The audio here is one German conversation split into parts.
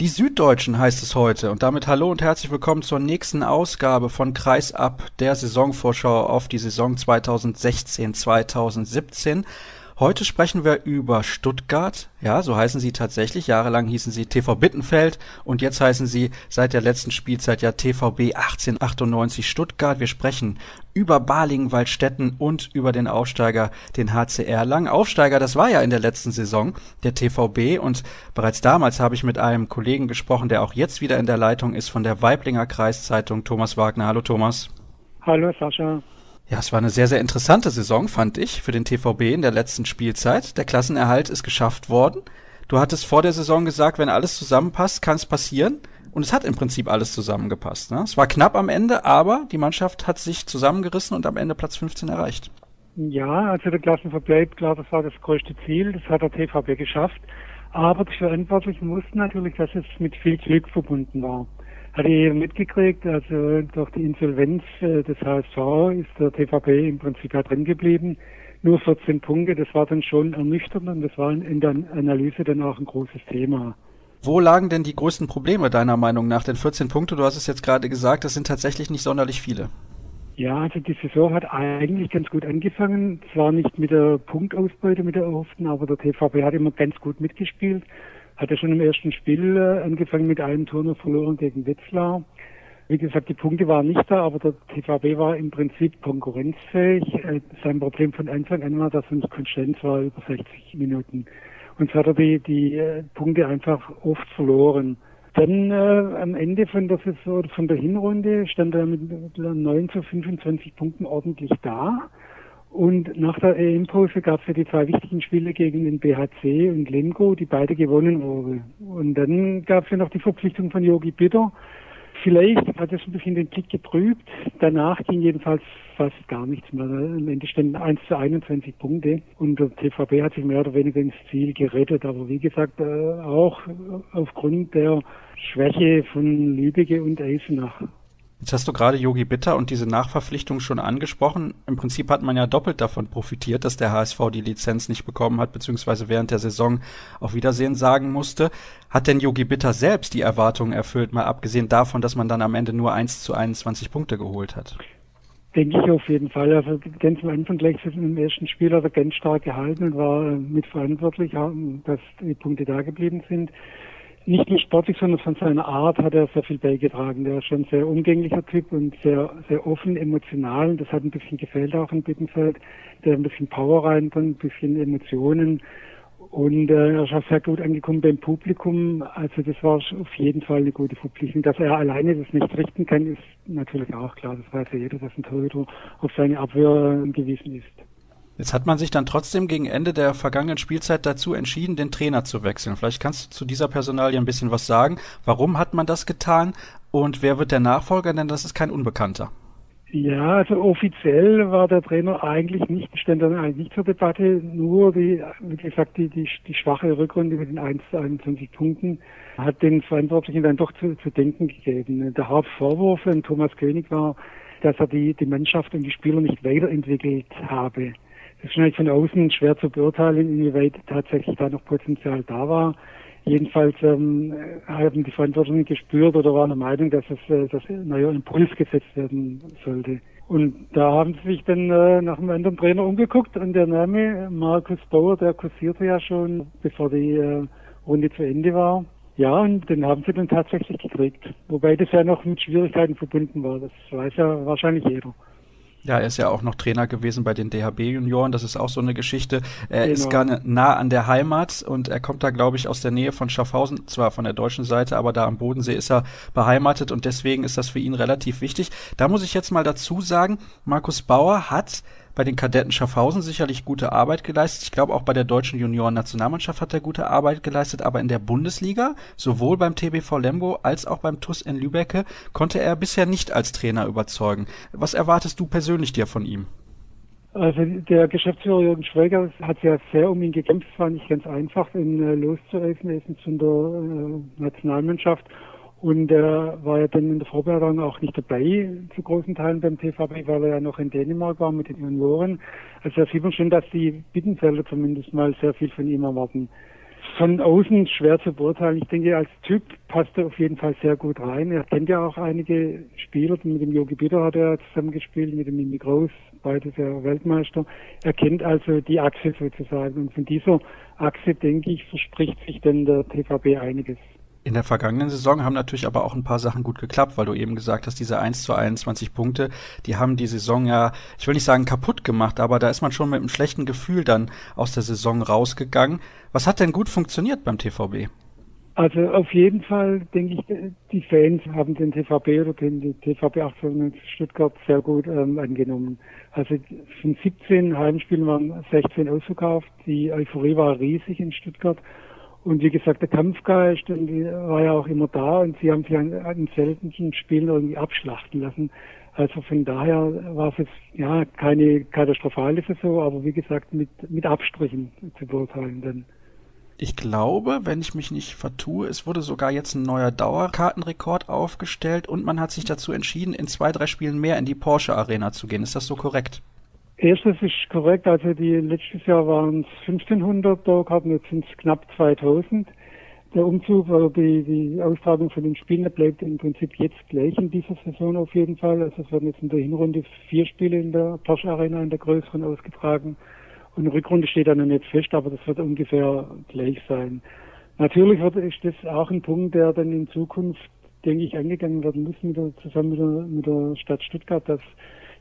Die Süddeutschen heißt es heute und damit hallo und herzlich willkommen zur nächsten Ausgabe von Kreisab, der Saisonvorschau auf die Saison 2016-2017. Heute sprechen wir über Stuttgart. Ja, so heißen sie tatsächlich. Jahrelang hießen sie TV Bittenfeld und jetzt heißen sie seit der letzten Spielzeit ja TVB 1898 Stuttgart. Wir sprechen über Balingen-Waldstätten und über den Aufsteiger, den HCR Lang. Aufsteiger, das war ja in der letzten Saison der TVB und bereits damals habe ich mit einem Kollegen gesprochen, der auch jetzt wieder in der Leitung ist von der Weiblinger Kreiszeitung, Thomas Wagner. Hallo Thomas. Hallo Sascha. Ja, es war eine sehr, sehr interessante Saison, fand ich, für den TVB in der letzten Spielzeit. Der Klassenerhalt ist geschafft worden. Du hattest vor der Saison gesagt, wenn alles zusammenpasst, kann es passieren. Und es hat im Prinzip alles zusammengepasst. Ne? Es war knapp am Ende, aber die Mannschaft hat sich zusammengerissen und am Ende Platz 15 erreicht. Ja, also der Klassenverbleib, klar, das war das größte Ziel. Das hat der TVB geschafft. Aber die Verantwortlichen wussten natürlich, dass es mit viel Glück verbunden war hatte ich mitgekriegt, also durch die Insolvenz äh, des HSV ist der TVP im Prinzip ja drin geblieben. Nur 14 Punkte, das war dann schon ernüchternd und das war in der Analyse dann auch ein großes Thema. Wo lagen denn die größten Probleme deiner Meinung nach? Denn 14 Punkte, du hast es jetzt gerade gesagt, das sind tatsächlich nicht sonderlich viele. Ja, also die Saison hat eigentlich ganz gut angefangen. Zwar nicht mit der Punktausbeute, mit der erhofften, aber der TVP hat immer ganz gut mitgespielt hatte schon im ersten Spiel äh, angefangen mit einem Tor verloren gegen Wetzlar. Wie gesagt, die Punkte waren nicht da, aber der TVB war im Prinzip konkurrenzfähig. Äh, sein Problem von Anfang an war, dass er nicht konstant war über 60 Minuten. Und so hat er die, die äh, Punkte einfach oft verloren. Dann äh, am Ende von der Saison, von der Hinrunde stand er mit 9 zu 25 Punkten ordentlich da. Und nach der EM-Pause gab es ja die zwei wichtigen Spiele gegen den BHC und Lemgo, die beide gewonnen wurden. Und dann gab es ja noch die Verpflichtung von Yogi Bitter. Vielleicht hat es ein bisschen den Blick getrübt. Danach ging jedenfalls fast gar nichts mehr. Am Ende standen 1 zu 21 Punkte und der TVB hat sich mehr oder weniger ins Ziel gerettet. Aber wie gesagt, äh, auch aufgrund der Schwäche von Lübecke und Eisenach. Jetzt hast du gerade Yogi Bitter und diese Nachverpflichtung schon angesprochen. Im Prinzip hat man ja doppelt davon profitiert, dass der HSV die Lizenz nicht bekommen hat, beziehungsweise während der Saison auf Wiedersehen sagen musste. Hat denn Yogi Bitter selbst die Erwartungen erfüllt, mal abgesehen davon, dass man dann am Ende nur 1 zu 21 Punkte geholt hat? Denke ich auf jeden Fall. Also ganz am Anfang gleich im ersten Spiel hat er ganz stark gehalten und war mitverantwortlich, dass die Punkte da geblieben sind nicht nur sportlich, sondern von seiner Art hat er sehr viel beigetragen. Der ist schon ein sehr umgänglicher Typ und sehr, sehr offen, emotional. Das hat ein bisschen gefällt auch in Bittenfeld. Der ein bisschen Power rein, ein bisschen Emotionen. Und äh, er ist auch sehr gut angekommen beim Publikum. Also das war auf jeden Fall eine gute Verpflichtung. Dass er alleine das nicht richten kann, ist natürlich auch klar. Das weiß ja jeder, dass ein Torhüter auf seine Abwehr angewiesen ist. Jetzt hat man sich dann trotzdem gegen Ende der vergangenen Spielzeit dazu entschieden, den Trainer zu wechseln. Vielleicht kannst du zu dieser Personalie ein bisschen was sagen. Warum hat man das getan und wer wird der Nachfolger? Denn das ist kein Unbekannter. Ja, also offiziell war der Trainer eigentlich nicht, stand dann eigentlich nicht zur Debatte, nur die, wie gesagt, die, die, die schwache Rückrunde mit den 1 zu 21 Punkten hat den Verantwortlichen dann doch zu, zu denken gegeben. Der Hauptvorwurf von Thomas König war, dass er die, die Mannschaft und die Spieler nicht weiterentwickelt habe. Das ist natürlich von außen schwer zu beurteilen, inwieweit tatsächlich da noch Potenzial da war. Jedenfalls ähm, haben die Verantwortlichen gespürt oder waren der Meinung, dass es äh, dass neuer Impuls gesetzt werden sollte. Und da haben sie sich dann äh, nach einem anderen Trainer umgeguckt und der Name Markus Bauer, der kursierte ja schon, bevor die äh, Runde zu Ende war. Ja, und den haben sie dann tatsächlich gekriegt. Wobei das ja noch mit Schwierigkeiten verbunden war. Das weiß ja wahrscheinlich jeder. Ja, er ist ja auch noch Trainer gewesen bei den DHB-Junioren. Das ist auch so eine Geschichte. Er genau. ist gar nah an der Heimat und er kommt da, glaube ich, aus der Nähe von Schaffhausen, zwar von der deutschen Seite, aber da am Bodensee ist er beheimatet und deswegen ist das für ihn relativ wichtig. Da muss ich jetzt mal dazu sagen, Markus Bauer hat bei den Kadetten Schaffhausen sicherlich gute Arbeit geleistet. Ich glaube, auch bei der deutschen Junioren-Nationalmannschaft hat er gute Arbeit geleistet, aber in der Bundesliga, sowohl beim TBV Lemgo als auch beim TUS in Lübecke, konnte er bisher nicht als Trainer überzeugen. Was erwartest du persönlich dir von ihm? Also der Geschäftsführer Jürgen Schweiger hat ja sehr um ihn gekämpft. Es war nicht ganz einfach, ihn äh, loszureißen. Er ist in der äh, Nationalmannschaft und er war ja dann in der Vorbereitung auch nicht dabei, zu großen Teilen beim TVB, weil er ja noch in Dänemark war mit den Junioren. Also da sieht man schon, dass die Bittenfelder zumindest mal sehr viel von ihm erwarten. von außen schwer zu beurteilen. Ich denke, als Typ passt er auf jeden Fall sehr gut rein. Er kennt ja auch einige Spieler. Mit dem Yogi Bitter hat er zusammengespielt, mit dem Mimi Groß, beides ja Weltmeister. Er kennt also die Achse sozusagen. Und von dieser Achse, denke ich, verspricht sich denn der TVB einiges. In der vergangenen Saison haben natürlich aber auch ein paar Sachen gut geklappt, weil du eben gesagt hast, diese 1 zu 21 Punkte, die haben die Saison ja, ich will nicht sagen kaputt gemacht, aber da ist man schon mit einem schlechten Gefühl dann aus der Saison rausgegangen. Was hat denn gut funktioniert beim TVB? Also auf jeden Fall denke ich, die Fans haben den TVB oder den TVB 18 Stuttgart sehr gut ähm, angenommen. Also von 17 Heimspielen waren 16 ausverkauft. Die Euphorie war riesig in Stuttgart. Und wie gesagt, der Kampfgeist war ja auch immer da und sie haben sich an, an seltenen Spielen irgendwie abschlachten lassen. Also von daher war es jetzt ja keine katastrophale Saison, aber wie gesagt mit, mit Abstrichen zu beurteilen dann. Ich glaube, wenn ich mich nicht vertue, es wurde sogar jetzt ein neuer Dauerkartenrekord aufgestellt und man hat sich dazu entschieden, in zwei, drei Spielen mehr in die Porsche Arena zu gehen. Ist das so korrekt? Erstes ist korrekt, also die letztes Jahr waren es 1500 Dauerkarten, jetzt sind es knapp 2000. Der Umzug oder die, die Austragung von den Spielen bleibt im Prinzip jetzt gleich in dieser Saison auf jeden Fall. Also es werden jetzt in der Hinrunde vier Spiele in der Porsche Arena in der größeren ausgetragen. Und die Rückrunde steht dann noch nicht fest, aber das wird ungefähr gleich sein. Natürlich wird, ist das auch ein Punkt, der dann in Zukunft, denke ich, angegangen werden muss mit der, zusammen mit der, mit der Stadt Stuttgart, dass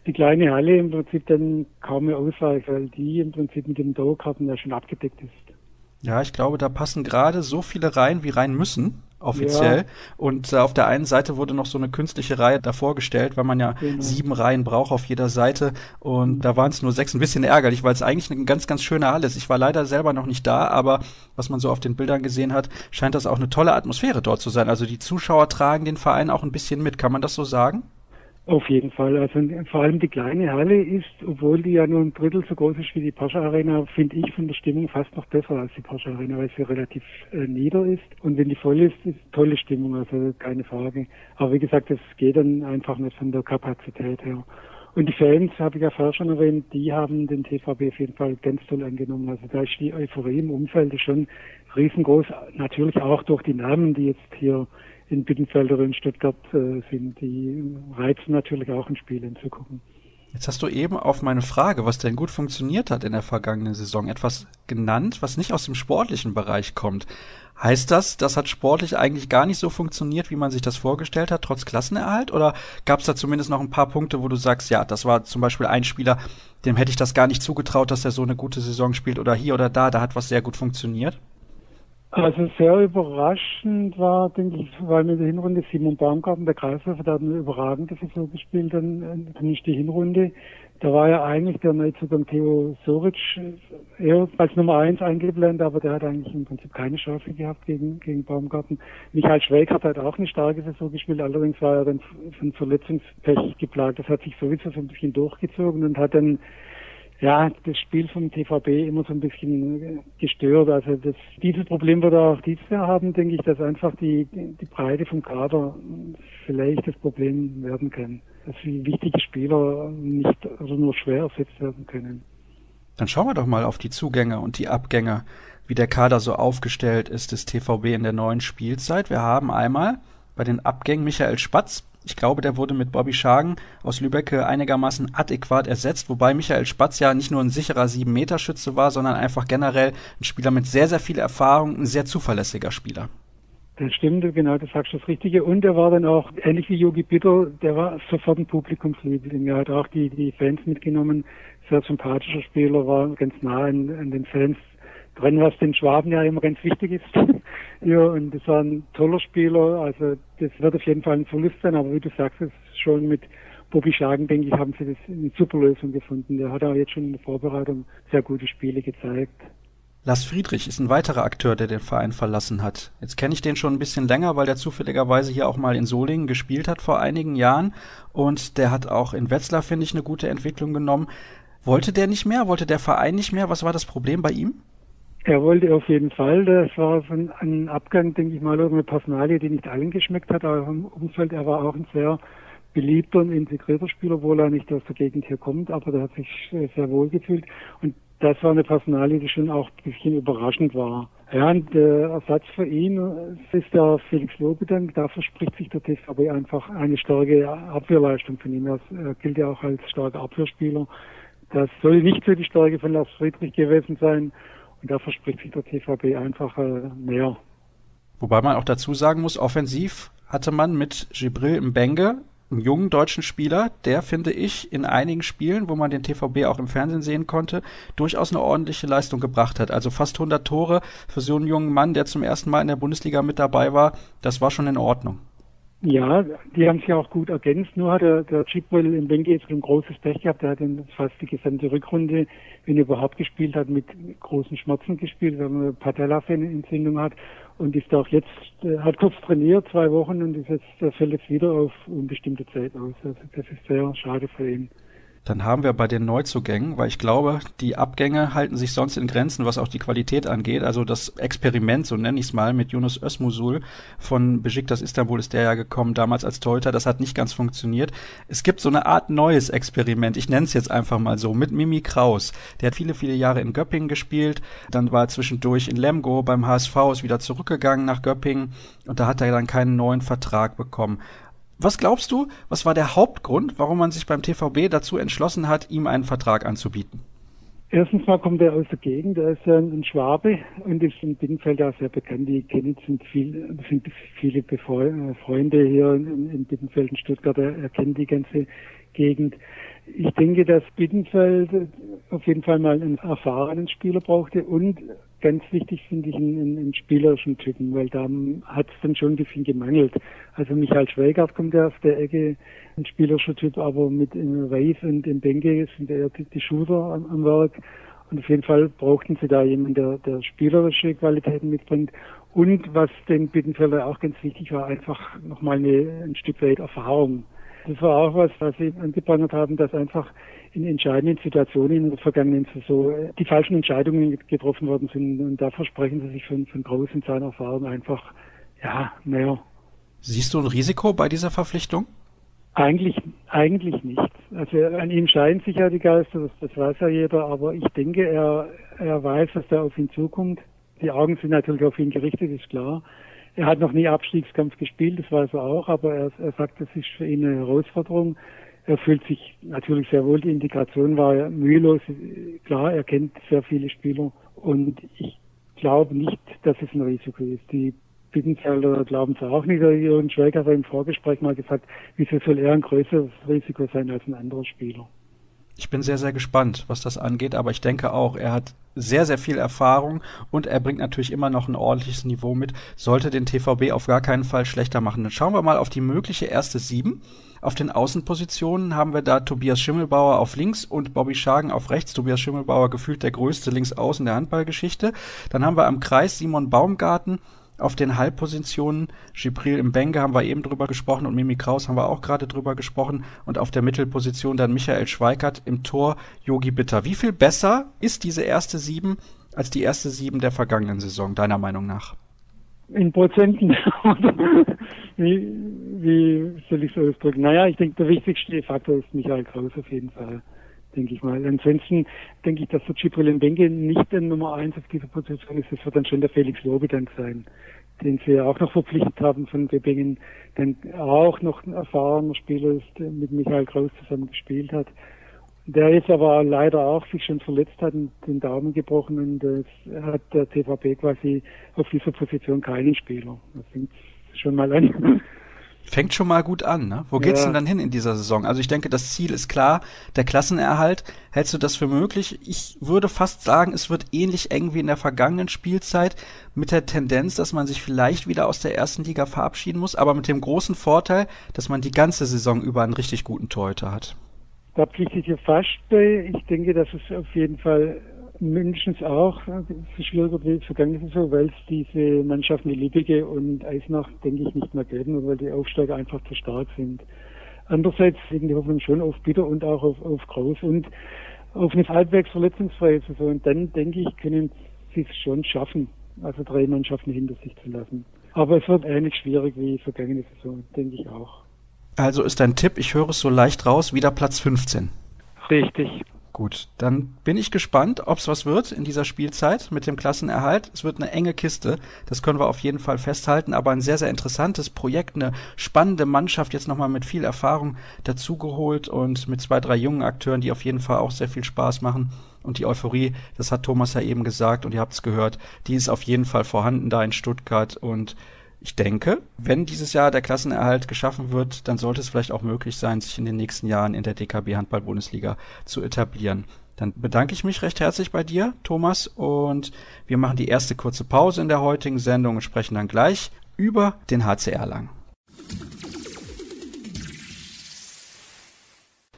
die kleine Halle im Prinzip dann kaum mehr ausreicht, weil die im Prinzip mit den Dauerkarten ja schon abgedeckt ist. Ja, ich glaube, da passen gerade so viele rein, wie rein müssen, offiziell. Ja. Und äh, auf der einen Seite wurde noch so eine künstliche Reihe davor gestellt, weil man ja genau. sieben Reihen braucht auf jeder Seite. Und mhm. da waren es nur sechs, ein bisschen ärgerlich, weil es eigentlich eine ganz, ganz schöne Halle ist. Ich war leider selber noch nicht da, aber was man so auf den Bildern gesehen hat, scheint das auch eine tolle Atmosphäre dort zu sein. Also die Zuschauer tragen den Verein auch ein bisschen mit. Kann man das so sagen? Auf jeden Fall. Also vor allem die kleine Halle ist, obwohl die ja nur ein Drittel so groß ist wie die Porsche Arena, finde ich von der Stimmung fast noch besser als die Porsche Arena, weil sie relativ äh, nieder ist. Und wenn die voll ist, ist tolle Stimmung, also keine Frage. Aber wie gesagt, das geht dann einfach nicht von der Kapazität her. Und die Fans, habe ich ja vorher schon erwähnt, die haben den TVB auf jeden Fall ganz toll angenommen. Also da ist die Euphorie im Umfeld schon riesengroß. Natürlich auch durch die Namen, die jetzt hier in Bittenfeld oder in Stuttgart äh, sind, die reizen natürlich auch ein Spiel hinzugucken. Jetzt hast du eben auf meine Frage, was denn gut funktioniert hat in der vergangenen Saison, etwas genannt, was nicht aus dem sportlichen Bereich kommt. Heißt das, das hat sportlich eigentlich gar nicht so funktioniert, wie man sich das vorgestellt hat, trotz Klassenerhalt? Oder gab es da zumindest noch ein paar Punkte, wo du sagst, ja, das war zum Beispiel ein Spieler, dem hätte ich das gar nicht zugetraut, dass er so eine gute Saison spielt oder hier oder da, da hat was sehr gut funktioniert? Also sehr überraschend war, denke ich, weil mit der Hinrunde Simon Baumgarten, der Kreisläufer, der hat eine überragende Saison gespielt, dann, dann ist die Hinrunde. Da war ja eigentlich der Neuzugang Theo Soric eher als Nummer eins eingeblendet, aber der hat eigentlich im Prinzip keine Chance gehabt gegen, gegen Baumgarten. Michael Schweig hat halt auch eine starke Saison gespielt, allerdings war er dann von Verletzungspech geplagt. Das hat sich sowieso so ein bisschen durchgezogen und hat dann ja, das Spiel vom TVB immer so ein bisschen gestört. Also das, dieses Problem wird er auch dieses Jahr haben, denke ich, dass einfach die, die Breite vom Kader vielleicht das Problem werden kann. Dass wichtige Spieler nicht also nur schwer ersetzt werden können. Dann schauen wir doch mal auf die Zugänge und die Abgänge, wie der Kader so aufgestellt ist des TVB in der neuen Spielzeit. Wir haben einmal bei den Abgängen Michael Spatz, ich glaube, der wurde mit Bobby Schagen aus Lübeck einigermaßen adäquat ersetzt, wobei Michael Spatz ja nicht nur ein sicherer 7-Meter-Schütze war, sondern einfach generell ein Spieler mit sehr, sehr viel Erfahrung, ein sehr zuverlässiger Spieler. Das stimmt, genau, du sagst das Richtige. Und er war dann auch, ähnlich wie Yogi Bitter, der war sofort ein Publikumsliebling. Er hat auch die, die Fans mitgenommen. Sehr sympathischer Spieler, war ganz nah an, an den Fans drin, was den Schwaben ja immer ganz wichtig ist. Ja, und das war ein toller Spieler. Also das wird auf jeden Fall ein Verlust sein, aber wie du sagst, es schon mit Bobby Schagen, denke ich, haben sie das eine super Lösung gefunden. Der hat auch jetzt schon in der Vorbereitung sehr gute Spiele gezeigt. Lars Friedrich ist ein weiterer Akteur, der den Verein verlassen hat. Jetzt kenne ich den schon ein bisschen länger, weil der zufälligerweise hier auch mal in Solingen gespielt hat vor einigen Jahren. Und der hat auch in Wetzlar, finde ich, eine gute Entwicklung genommen. Wollte der nicht mehr? Wollte der Verein nicht mehr? Was war das Problem bei ihm? Er wollte auf jeden Fall. Das war von einem Abgang, denke ich mal, eine Personalie, die nicht allen geschmeckt hat, aber im Umfeld, er war auch ein sehr beliebter und integrierter Spieler, obwohl er nicht aus der Gegend hier kommt, aber der hat sich sehr wohl gefühlt. Und das war eine Personalie, die schon auch ein bisschen überraschend war. Ja, und der Ersatz für ihn ist der Felix Lobedank. Da verspricht sich der TVB einfach eine starke Abwehrleistung von ihm. Er gilt ja auch als starker Abwehrspieler. Das soll nicht so die Stärke von Lars Friedrich gewesen sein. Und da verspricht sich der TVB einfach äh, mehr. Wobei man auch dazu sagen muss, offensiv hatte man mit Gibril Mbenge einen jungen deutschen Spieler, der, finde ich, in einigen Spielen, wo man den TVB auch im Fernsehen sehen konnte, durchaus eine ordentliche Leistung gebracht hat. Also fast 100 Tore für so einen jungen Mann, der zum ersten Mal in der Bundesliga mit dabei war, das war schon in Ordnung. Ja, die haben sich auch gut ergänzt. Nur hat der, der Chipwell in Benke jetzt ein großes Pech gehabt. Er hat in fast die gesamte Rückrunde, wenn er überhaupt gespielt hat, mit großen Schmerzen gespielt, weil eine Patella-Entzündung hat und ist auch jetzt, äh, hat kurz trainiert, zwei Wochen und ist jetzt, er fällt jetzt wieder auf unbestimmte Zeit aus. Also das ist sehr schade für ihn. Dann haben wir bei den Neuzugängen, weil ich glaube, die Abgänge halten sich sonst in Grenzen, was auch die Qualität angeht. Also das Experiment, so nenne ich es mal, mit Yunus Özmusul von Besiktas Istanbul ist der ja gekommen, damals als Torhüter. Das hat nicht ganz funktioniert. Es gibt so eine Art neues Experiment. Ich nenne es jetzt einfach mal so, mit Mimi Kraus. Der hat viele, viele Jahre in Göppingen gespielt. Dann war er zwischendurch in Lemgo beim HSV, ist wieder zurückgegangen nach Göppingen und da hat er dann keinen neuen Vertrag bekommen. Was glaubst du, was war der Hauptgrund, warum man sich beim TVB dazu entschlossen hat, ihm einen Vertrag anzubieten? Erstens mal kommt er aus der Gegend, er ist ein Schwabe und ist in Bittenfeld auch sehr bekannt. Die kennen sind, viel, sind viele äh, Freunde hier in, in Bittenfeld und Stuttgart, er, er kennt die ganze Gegend. Ich denke, dass Bittenfeld auf jeden Fall mal einen erfahrenen Spieler brauchte und ganz wichtig finde ich einen, einen, spielerischen Typen, weil da hat es dann schon ein bisschen gemangelt. Also Michael Schweigart kommt ja aus der Ecke, ein spielerischer Typ, aber mit Reis und im Benke sind eher die, die Shooter am, am, Werk. Und auf jeden Fall brauchten sie da jemanden, der, der spielerische Qualitäten mitbringt. Und was den Bittenfelder auch ganz wichtig war, einfach nochmal ein Stück weit Erfahrung. Das war auch was, was sie angeprangert haben, dass einfach in entscheidenden Situationen in der vergangenen Saison äh, die falschen Entscheidungen getroffen worden sind. Und da versprechen sie sich von, von Groß in seiner Erfahrung einfach, ja, mehr. Siehst du ein Risiko bei dieser Verpflichtung? Eigentlich, eigentlich nicht. Also an ihm scheinen sich ja die Geister, das, das weiß ja jeder, aber ich denke, er, er weiß, was da auf ihn zukommt. Die Augen sind natürlich auf ihn gerichtet, ist klar. Er hat noch nie Abstiegskampf gespielt, das weiß er auch, aber er, er sagt, das ist für ihn eine Herausforderung. Er fühlt sich natürlich sehr wohl. Die Integration war mühelos. Klar, er kennt sehr viele Spieler. Und ich glaube nicht, dass es ein Risiko ist. Die Bittenfelder glauben es auch nicht. Jürgen Schweiger hat im Vorgespräch mal gesagt, wieso soll er ein größeres Risiko sein als ein anderer Spieler? Ich bin sehr, sehr gespannt, was das angeht, aber ich denke auch, er hat sehr, sehr viel Erfahrung und er bringt natürlich immer noch ein ordentliches Niveau mit, sollte den TVB auf gar keinen Fall schlechter machen. Dann schauen wir mal auf die mögliche erste Sieben. Auf den Außenpositionen haben wir da Tobias Schimmelbauer auf links und Bobby Schagen auf rechts. Tobias Schimmelbauer gefühlt der größte Linksaußen der Handballgeschichte. Dann haben wir am Kreis Simon Baumgarten, auf den Halbpositionen, Gibril im Benge haben wir eben drüber gesprochen und Mimi Kraus haben wir auch gerade drüber gesprochen und auf der Mittelposition dann Michael Schweikert im Tor Yogi Bitter. Wie viel besser ist diese erste Sieben als die erste Sieben der vergangenen Saison, deiner Meinung nach? In Prozenten. wie, wie soll ich es ausdrücken? Naja, ich denke, der wichtigste Faktor ist Michael Kraus auf jeden Fall denke ich mal. Ansonsten denke ich, dass der Cipril Benke nicht der Nummer eins auf dieser Position ist. Das wird dann schon der Felix Lobedank sein, den sie ja auch noch verpflichtet haben von Bebingen, der auch noch ein erfahrener Spieler ist, der mit Michael Kraus zusammen gespielt hat. Der jetzt aber leider auch sich schon verletzt hat und den Daumen gebrochen und das hat der TVP quasi auf dieser Position keinen Spieler. Das fängt schon mal an. Fängt schon mal gut an, ne? Wo geht's ja. denn dann hin in dieser Saison? Also ich denke, das Ziel ist klar, der Klassenerhalt. Hältst du das für möglich? Ich würde fast sagen, es wird ähnlich eng wie in der vergangenen Spielzeit mit der Tendenz, dass man sich vielleicht wieder aus der ersten Liga verabschieden muss, aber mit dem großen Vorteil, dass man die ganze Saison über einen richtig guten Torhüter hat. Da pflichte ich denke, dass es auf jeden Fall mindestens auch verschwierig wie vergangene Saison, weil es diese Mannschaften wie Lippige und Eisnach, denke ich, nicht mehr geben, weil die Aufsteiger einfach zu stark sind. Andererseits liegen die Hoffnung schon auf Bitter und auch auf, auf Kraus und auf eine halbwegs verletzungsfreie Saison. Und dann, denke ich, können sie es schon schaffen, also drei Mannschaften hinter sich zu lassen. Aber es wird ähnlich schwierig wie vergangene Saison, denke ich auch. Also ist dein Tipp, ich höre es so leicht raus, wieder Platz 15. Richtig. Gut, dann bin ich gespannt, ob es was wird in dieser Spielzeit mit dem Klassenerhalt. Es wird eine enge Kiste, das können wir auf jeden Fall festhalten, aber ein sehr, sehr interessantes Projekt, eine spannende Mannschaft, jetzt nochmal mit viel Erfahrung dazugeholt und mit zwei, drei jungen Akteuren, die auf jeden Fall auch sehr viel Spaß machen. Und die Euphorie, das hat Thomas ja eben gesagt und ihr habt es gehört, die ist auf jeden Fall vorhanden da in Stuttgart und ich denke, wenn dieses Jahr der Klassenerhalt geschaffen wird, dann sollte es vielleicht auch möglich sein, sich in den nächsten Jahren in der DKB Handball Bundesliga zu etablieren. Dann bedanke ich mich recht herzlich bei dir, Thomas, und wir machen die erste kurze Pause in der heutigen Sendung und sprechen dann gleich über den HCR lang.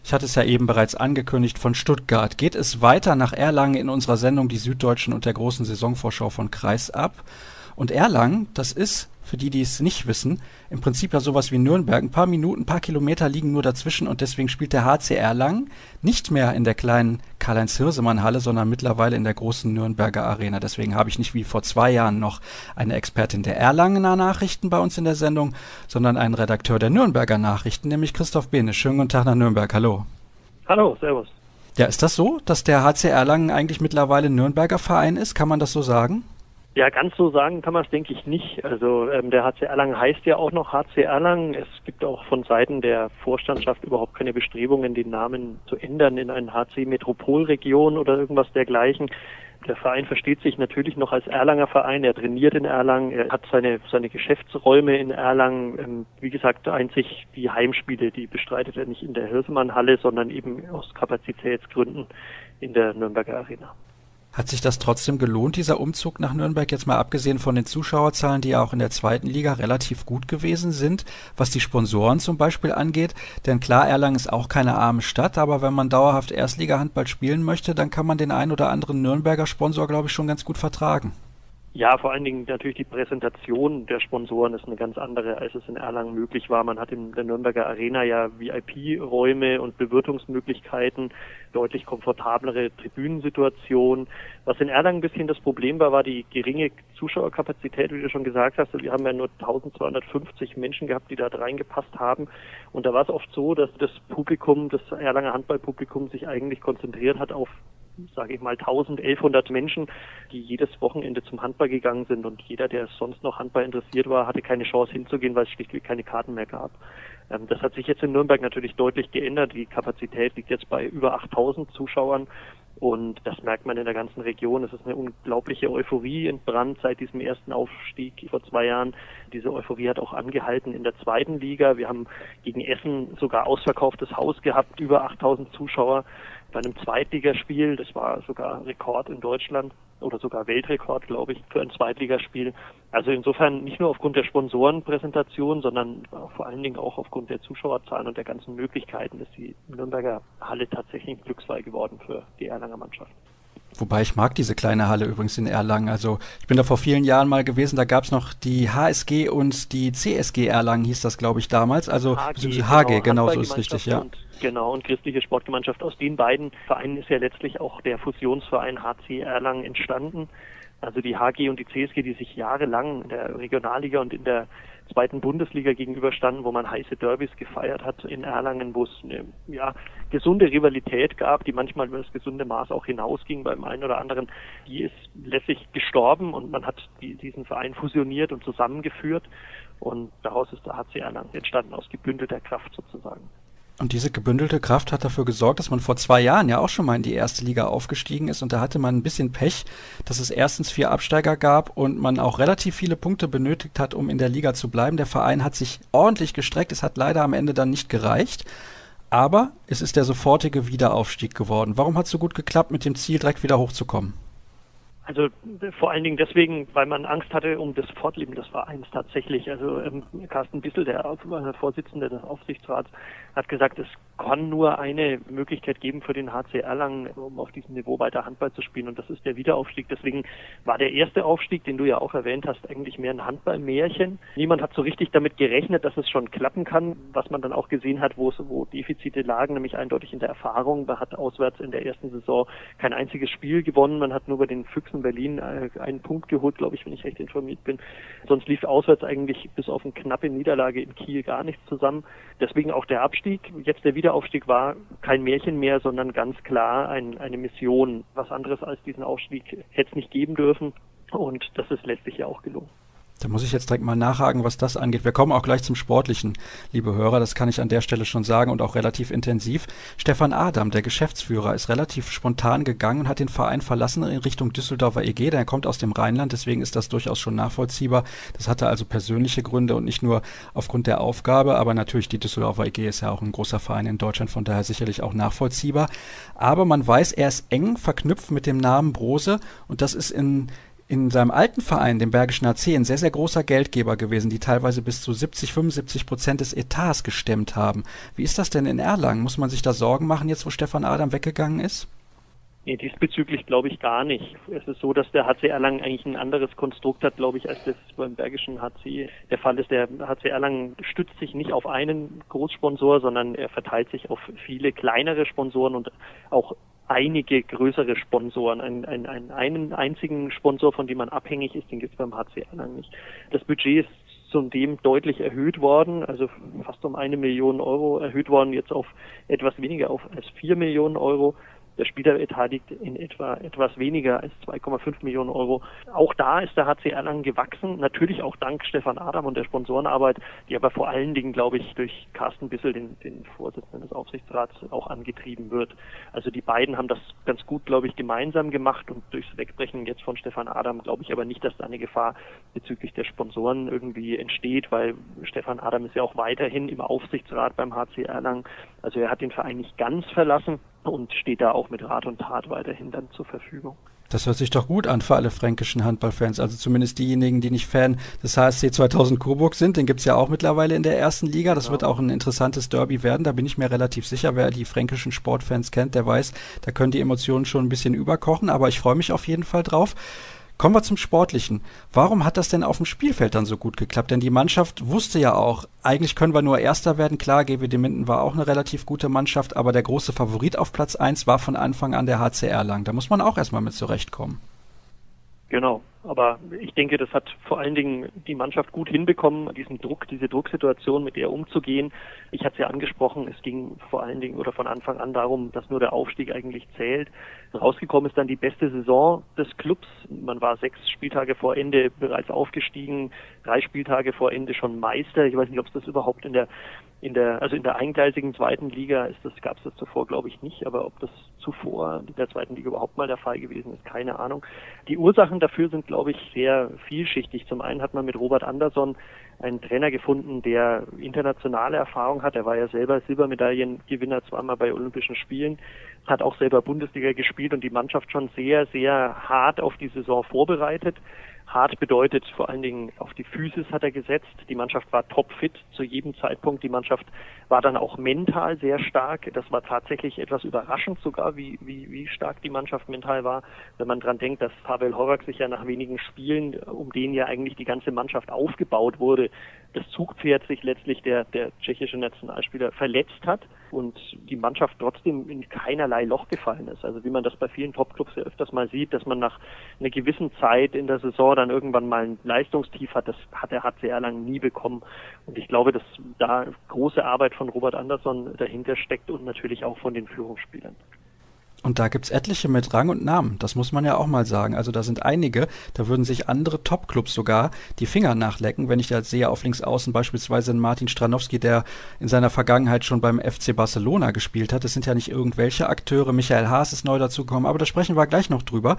Ich hatte es ja eben bereits angekündigt, von Stuttgart geht es weiter nach Erlangen in unserer Sendung Die Süddeutschen und der großen Saisonvorschau von Kreis ab. Und Erlangen, das ist für die, die es nicht wissen, im Prinzip ja sowas wie Nürnberg. Ein paar Minuten, ein paar Kilometer liegen nur dazwischen und deswegen spielt der HC Erlangen nicht mehr in der kleinen Karl-Heinz-Hirsemann-Halle, sondern mittlerweile in der großen Nürnberger Arena. Deswegen habe ich nicht wie vor zwei Jahren noch eine Expertin der Erlangener Nachrichten bei uns in der Sendung, sondern einen Redakteur der Nürnberger Nachrichten, nämlich Christoph Behne. Schönen guten Tag nach Nürnberg. Hallo. Hallo, servus. Ja, ist das so, dass der HC Erlangen eigentlich mittlerweile ein Nürnberger Verein ist? Kann man das so sagen? Ja, ganz so sagen kann man es, denke ich, nicht. Also ähm, der HC Erlangen heißt ja auch noch HC Erlangen. Es gibt auch von Seiten der Vorstandschaft überhaupt keine Bestrebungen, den Namen zu ändern in einen HC Metropolregion oder irgendwas dergleichen. Der Verein versteht sich natürlich noch als Erlanger Verein. Er trainiert in Erlangen, er hat seine, seine Geschäftsräume in Erlangen. Ähm, wie gesagt, einzig die Heimspiele, die bestreitet er nicht in der Hirsemann-Halle, sondern eben aus Kapazitätsgründen in der Nürnberger Arena. Hat sich das trotzdem gelohnt, dieser Umzug nach Nürnberg, jetzt mal abgesehen von den Zuschauerzahlen, die ja auch in der zweiten Liga relativ gut gewesen sind, was die Sponsoren zum Beispiel angeht? Denn klar, Erlangen ist auch keine arme Stadt, aber wenn man dauerhaft Erstliga-Handball spielen möchte, dann kann man den einen oder anderen Nürnberger Sponsor, glaube ich, schon ganz gut vertragen. Ja, vor allen Dingen natürlich die Präsentation der Sponsoren ist eine ganz andere, als es in Erlangen möglich war. Man hat in der Nürnberger Arena ja VIP-Räume und Bewirtungsmöglichkeiten, deutlich komfortablere Tribünensituation. Was in Erlangen ein bisschen das Problem war, war die geringe Zuschauerkapazität, wie du schon gesagt hast. Wir haben ja nur 1250 Menschen gehabt, die da reingepasst haben. Und da war es oft so, dass das Publikum, das Erlanger Handballpublikum sich eigentlich konzentriert hat auf sage ich mal, 1100 Menschen, die jedes Wochenende zum Handball gegangen sind und jeder, der sonst noch Handball interessiert war, hatte keine Chance hinzugehen, weil es schlichtweg keine Karten mehr gab. Ähm, das hat sich jetzt in Nürnberg natürlich deutlich geändert. Die Kapazität liegt jetzt bei über 8000 Zuschauern und das merkt man in der ganzen Region. Es ist eine unglaubliche Euphorie entbrannt seit diesem ersten Aufstieg vor zwei Jahren. Diese Euphorie hat auch angehalten in der zweiten Liga. Wir haben gegen Essen sogar ausverkauftes Haus gehabt, über 8000 Zuschauer bei einem Zweitligaspiel. Das war sogar Rekord in Deutschland oder sogar Weltrekord, glaube ich, für ein Zweitligaspiel. Also insofern nicht nur aufgrund der Sponsorenpräsentation, sondern vor allen Dingen auch aufgrund der Zuschauerzahlen und der ganzen Möglichkeiten ist die Nürnberger Halle tatsächlich ein Glücksfall geworden für die Erlanger Mannschaft. Wobei ich mag diese kleine Halle übrigens in Erlangen. Also ich bin da vor vielen Jahren mal gewesen, da gab es noch die HSG und die CSG Erlangen hieß das, glaube ich, damals. Also HG, HG genau, genau so ist richtig, ja. Und, genau, und christliche Sportgemeinschaft. Aus den beiden Vereinen ist ja letztlich auch der Fusionsverein HC Erlangen entstanden. Also die HG und die CSG, die sich jahrelang in der Regionalliga und in der zweiten Bundesliga gegenüberstanden, wo man heiße Derbys gefeiert hat in Erlangen, wo es eine ja, gesunde Rivalität gab, die manchmal über das gesunde Maß auch hinausging beim einen oder anderen, die ist letztlich gestorben und man hat die, diesen Verein fusioniert und zusammengeführt und daraus ist der HC Erlangen entstanden, aus gebündelter Kraft sozusagen. Und diese gebündelte Kraft hat dafür gesorgt, dass man vor zwei Jahren ja auch schon mal in die erste Liga aufgestiegen ist. Und da hatte man ein bisschen Pech, dass es erstens vier Absteiger gab und man auch relativ viele Punkte benötigt hat, um in der Liga zu bleiben. Der Verein hat sich ordentlich gestreckt. Es hat leider am Ende dann nicht gereicht. Aber es ist der sofortige Wiederaufstieg geworden. Warum hat es so gut geklappt, mit dem Ziel direkt wieder hochzukommen? Also vor allen Dingen deswegen, weil man Angst hatte um das Fortleben des Vereins tatsächlich. Also ähm, Carsten Bissel, der Vorsitzende des Aufsichtsrats, hat gesagt, es kann nur eine Möglichkeit geben für den HC Erlangen, um auf diesem Niveau weiter Handball zu spielen. Und das ist der Wiederaufstieg. Deswegen war der erste Aufstieg, den du ja auch erwähnt hast, eigentlich mehr ein Handballmärchen. Niemand hat so richtig damit gerechnet, dass es schon klappen kann, was man dann auch gesehen hat, wo es, wo Defizite lagen, nämlich eindeutig in der Erfahrung. Man hat auswärts in der ersten Saison kein einziges Spiel gewonnen. Man hat nur bei den Füchsen Füchsen Berlin äh, einen Punkt geholt, glaube ich, wenn ich recht informiert bin. Sonst lief auswärts eigentlich bis auf eine knappe Niederlage in Kiel gar nichts zusammen. Deswegen auch der Abstieg. Jetzt der Wiederaufstieg war kein Märchen mehr, sondern ganz klar ein, eine Mission. Was anderes als diesen Aufstieg hätte es nicht geben dürfen. Und das ist letztlich ja auch gelungen. Da muss ich jetzt direkt mal nachhaken, was das angeht. Wir kommen auch gleich zum Sportlichen, liebe Hörer, das kann ich an der Stelle schon sagen und auch relativ intensiv. Stefan Adam, der Geschäftsführer, ist relativ spontan gegangen und hat den Verein verlassen in Richtung Düsseldorfer EG. Der kommt aus dem Rheinland, deswegen ist das durchaus schon nachvollziehbar. Das hatte also persönliche Gründe und nicht nur aufgrund der Aufgabe, aber natürlich die Düsseldorfer EG ist ja auch ein großer Verein in Deutschland, von daher sicherlich auch nachvollziehbar. Aber man weiß, er ist eng verknüpft mit dem Namen Brose und das ist in in seinem alten Verein, dem Bergischen AC, ein sehr, sehr großer Geldgeber gewesen, die teilweise bis zu 70, 75 Prozent des Etats gestemmt haben. Wie ist das denn in Erlangen? Muss man sich da Sorgen machen, jetzt wo Stefan Adam weggegangen ist? Nee, diesbezüglich glaube ich gar nicht. Es ist so, dass der HC Erlangen eigentlich ein anderes Konstrukt hat, glaube ich, als das beim Bergischen HC der Fall ist. Der HC Erlangen stützt sich nicht auf einen Großsponsor, sondern er verteilt sich auf viele kleinere Sponsoren und auch einige größere Sponsoren. Ein, ein, ein, einen einzigen Sponsor, von dem man abhängig ist, den gibt es beim HC Erlangen nicht. Das Budget ist zudem deutlich erhöht worden, also fast um eine Million Euro erhöht worden, jetzt auf etwas weniger auf als vier Millionen Euro. Der Spieleretat liegt in etwa etwas weniger als 2,5 Millionen Euro. Auch da ist der HC Erlangen gewachsen, natürlich auch dank Stefan Adam und der Sponsorenarbeit, die aber vor allen Dingen, glaube ich, durch Carsten Bissel, den, den Vorsitzenden des Aufsichtsrats, auch angetrieben wird. Also die beiden haben das ganz gut, glaube ich, gemeinsam gemacht und durchs Wegbrechen jetzt von Stefan Adam glaube ich aber nicht, dass da eine Gefahr bezüglich der Sponsoren irgendwie entsteht, weil Stefan Adam ist ja auch weiterhin im Aufsichtsrat beim HC Erlangen. Also er hat den Verein nicht ganz verlassen und steht da auch mit Rat und Tat weiterhin dann zur Verfügung. Das hört sich doch gut an für alle fränkischen Handballfans. Also zumindest diejenigen, die nicht Fan des HSC 2000 Coburg sind. Den gibt's ja auch mittlerweile in der ersten Liga. Das genau. wird auch ein interessantes Derby werden. Da bin ich mir relativ sicher. Wer die fränkischen Sportfans kennt, der weiß, da können die Emotionen schon ein bisschen überkochen. Aber ich freue mich auf jeden Fall drauf. Kommen wir zum Sportlichen. Warum hat das denn auf dem Spielfeld dann so gut geklappt? Denn die Mannschaft wusste ja auch, eigentlich können wir nur Erster werden. Klar, GWD Minden war auch eine relativ gute Mannschaft, aber der große Favorit auf Platz 1 war von Anfang an der HCR lang. Da muss man auch erstmal mit zurechtkommen. Genau. Aber ich denke, das hat vor allen Dingen die Mannschaft gut hinbekommen, diesen Druck, diese Drucksituation mit der umzugehen. Ich hatte es ja angesprochen, es ging vor allen Dingen oder von Anfang an darum, dass nur der Aufstieg eigentlich zählt. Rausgekommen ist dann die beste Saison des Clubs. Man war sechs Spieltage vor Ende bereits aufgestiegen, drei Spieltage vor Ende schon Meister. Ich weiß nicht, ob es das überhaupt in der in der, also in der eingleisigen zweiten Liga ist das, gab es das zuvor, glaube ich, nicht, aber ob das zuvor in der zweiten Liga überhaupt mal der Fall gewesen ist, keine Ahnung. Die Ursachen dafür sind, glaube ich, sehr vielschichtig. Zum einen hat man mit Robert Andersson einen Trainer gefunden, der internationale Erfahrung hat. Er war ja selber Silbermedaillengewinner zweimal bei Olympischen Spielen, hat auch selber Bundesliga gespielt und die Mannschaft schon sehr, sehr hart auf die Saison vorbereitet. Hart bedeutet vor allen Dingen auf die Physis hat er gesetzt. Die Mannschaft war topfit zu jedem Zeitpunkt. Die Mannschaft war dann auch mental sehr stark. Das war tatsächlich etwas überraschend sogar, wie, wie, wie stark die Mannschaft mental war. Wenn man dran denkt, dass Pavel Horak sich ja nach wenigen Spielen, um den ja eigentlich die ganze Mannschaft aufgebaut wurde, das Zugpferd sich letztlich der, der tschechische Nationalspieler verletzt hat und die Mannschaft trotzdem in keinerlei Loch gefallen ist. Also wie man das bei vielen Topclubs ja öfters mal sieht, dass man nach einer gewissen Zeit in der Saison dann irgendwann mal ein Leistungstief hat, das hat er hat sehr lange nie bekommen. Und ich glaube, dass da große Arbeit von Robert Andersson dahinter steckt und natürlich auch von den Führungsspielern. Und da gibt's etliche mit Rang und Namen. Das muss man ja auch mal sagen. Also da sind einige, da würden sich andere Top-Clubs sogar die Finger nachlecken. Wenn ich da sehe auf links außen beispielsweise Martin Stranowski, der in seiner Vergangenheit schon beim FC Barcelona gespielt hat. Das sind ja nicht irgendwelche Akteure. Michael Haas ist neu dazugekommen, aber da sprechen wir gleich noch drüber.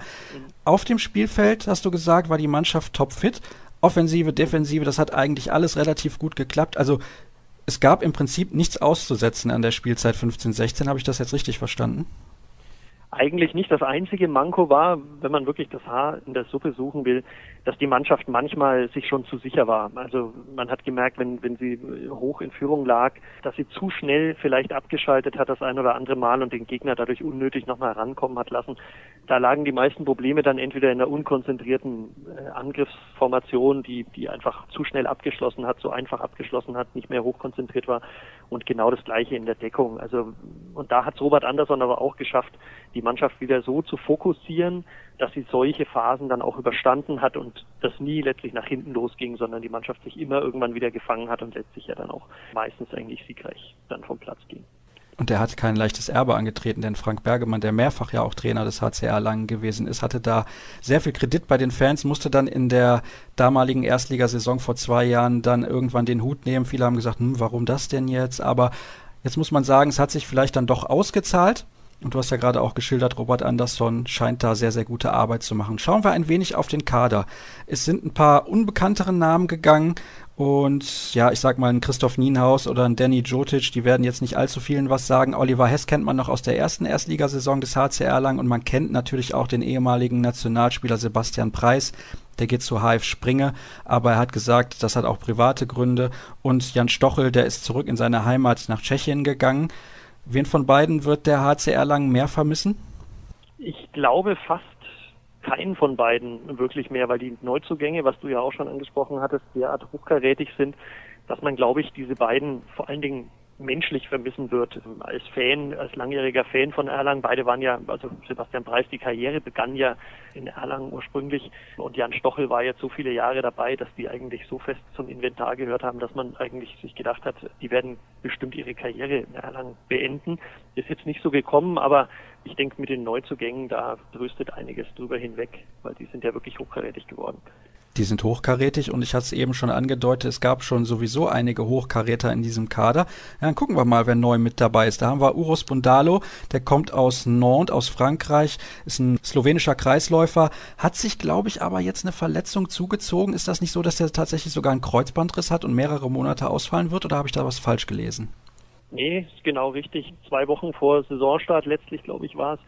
Auf dem Spielfeld, hast du gesagt, war die Mannschaft topfit. Offensive, Defensive, das hat eigentlich alles relativ gut geklappt. Also es gab im Prinzip nichts auszusetzen an der Spielzeit 15-16. Habe ich das jetzt richtig verstanden? Eigentlich nicht. Das einzige Manko war, wenn man wirklich das Haar in der Suppe suchen will, dass die Mannschaft manchmal sich schon zu sicher war. Also man hat gemerkt, wenn, wenn sie hoch in Führung lag, dass sie zu schnell vielleicht abgeschaltet hat das ein oder andere Mal und den Gegner dadurch unnötig nochmal rankommen hat lassen. Da lagen die meisten Probleme dann entweder in der unkonzentrierten äh, Angriffsformation, die, die einfach zu schnell abgeschlossen hat, so einfach abgeschlossen hat, nicht mehr hochkonzentriert war und genau das gleiche in der Deckung. Also und da hat Robert Andersson aber auch geschafft, die Mannschaft wieder so zu fokussieren, dass sie solche Phasen dann auch überstanden hat und das nie letztlich nach hinten losging, sondern die Mannschaft sich immer irgendwann wieder gefangen hat und letztlich ja dann auch meistens eigentlich siegreich dann vom Platz ging. Und er hat kein leichtes Erbe angetreten, denn Frank Bergemann, der mehrfach ja auch Trainer des HCR Langen gewesen ist, hatte da sehr viel Kredit bei den Fans, musste dann in der damaligen Erstligasaison vor zwei Jahren dann irgendwann den Hut nehmen. Viele haben gesagt, hm, warum das denn jetzt? Aber jetzt muss man sagen, es hat sich vielleicht dann doch ausgezahlt. Und du hast ja gerade auch geschildert, Robert Andersson scheint da sehr, sehr gute Arbeit zu machen. Schauen wir ein wenig auf den Kader. Es sind ein paar unbekanntere Namen gegangen. Und ja, ich sag mal, ein Christoph Nienhaus oder ein Danny Jotic, die werden jetzt nicht allzu vielen was sagen. Oliver Hess kennt man noch aus der ersten Erstligasaison des HCR Lang und man kennt natürlich auch den ehemaligen Nationalspieler Sebastian Preis. Der geht zu HF Springe, aber er hat gesagt, das hat auch private Gründe. Und Jan Stochel, der ist zurück in seine Heimat nach Tschechien gegangen. Wen von beiden wird der HCR lang mehr vermissen? Ich glaube fast keinen von beiden wirklich mehr, weil die Neuzugänge, was du ja auch schon angesprochen hattest, derart hochkarätig sind, dass man, glaube ich, diese beiden vor allen Dingen menschlich vermissen wird. Als Fan, als langjähriger Fan von Erlangen, beide waren ja, also Sebastian Preis, die Karriere begann ja in Erlangen ursprünglich und Jan Stochel war jetzt so viele Jahre dabei, dass die eigentlich so fest zum Inventar gehört haben, dass man eigentlich sich gedacht hat, die werden bestimmt ihre Karriere in Erlangen beenden. Ist jetzt nicht so gekommen, aber ich denke, mit den Neuzugängen, da tröstet einiges drüber hinweg, weil die sind ja wirklich hochkarätig geworden. Die sind hochkarätig und ich hatte es eben schon angedeutet, es gab schon sowieso einige Hochkaräter in diesem Kader. Ja, dann gucken wir mal, wer neu mit dabei ist. Da haben wir Uros Bundalo, der kommt aus Nantes, aus Frankreich, ist ein slowenischer Kreisläufer, hat sich, glaube ich, aber jetzt eine Verletzung zugezogen. Ist das nicht so, dass er tatsächlich sogar einen Kreuzbandriss hat und mehrere Monate ausfallen wird oder habe ich da was falsch gelesen? Nee, ist genau richtig. Zwei Wochen vor Saisonstart letztlich, glaube ich, war es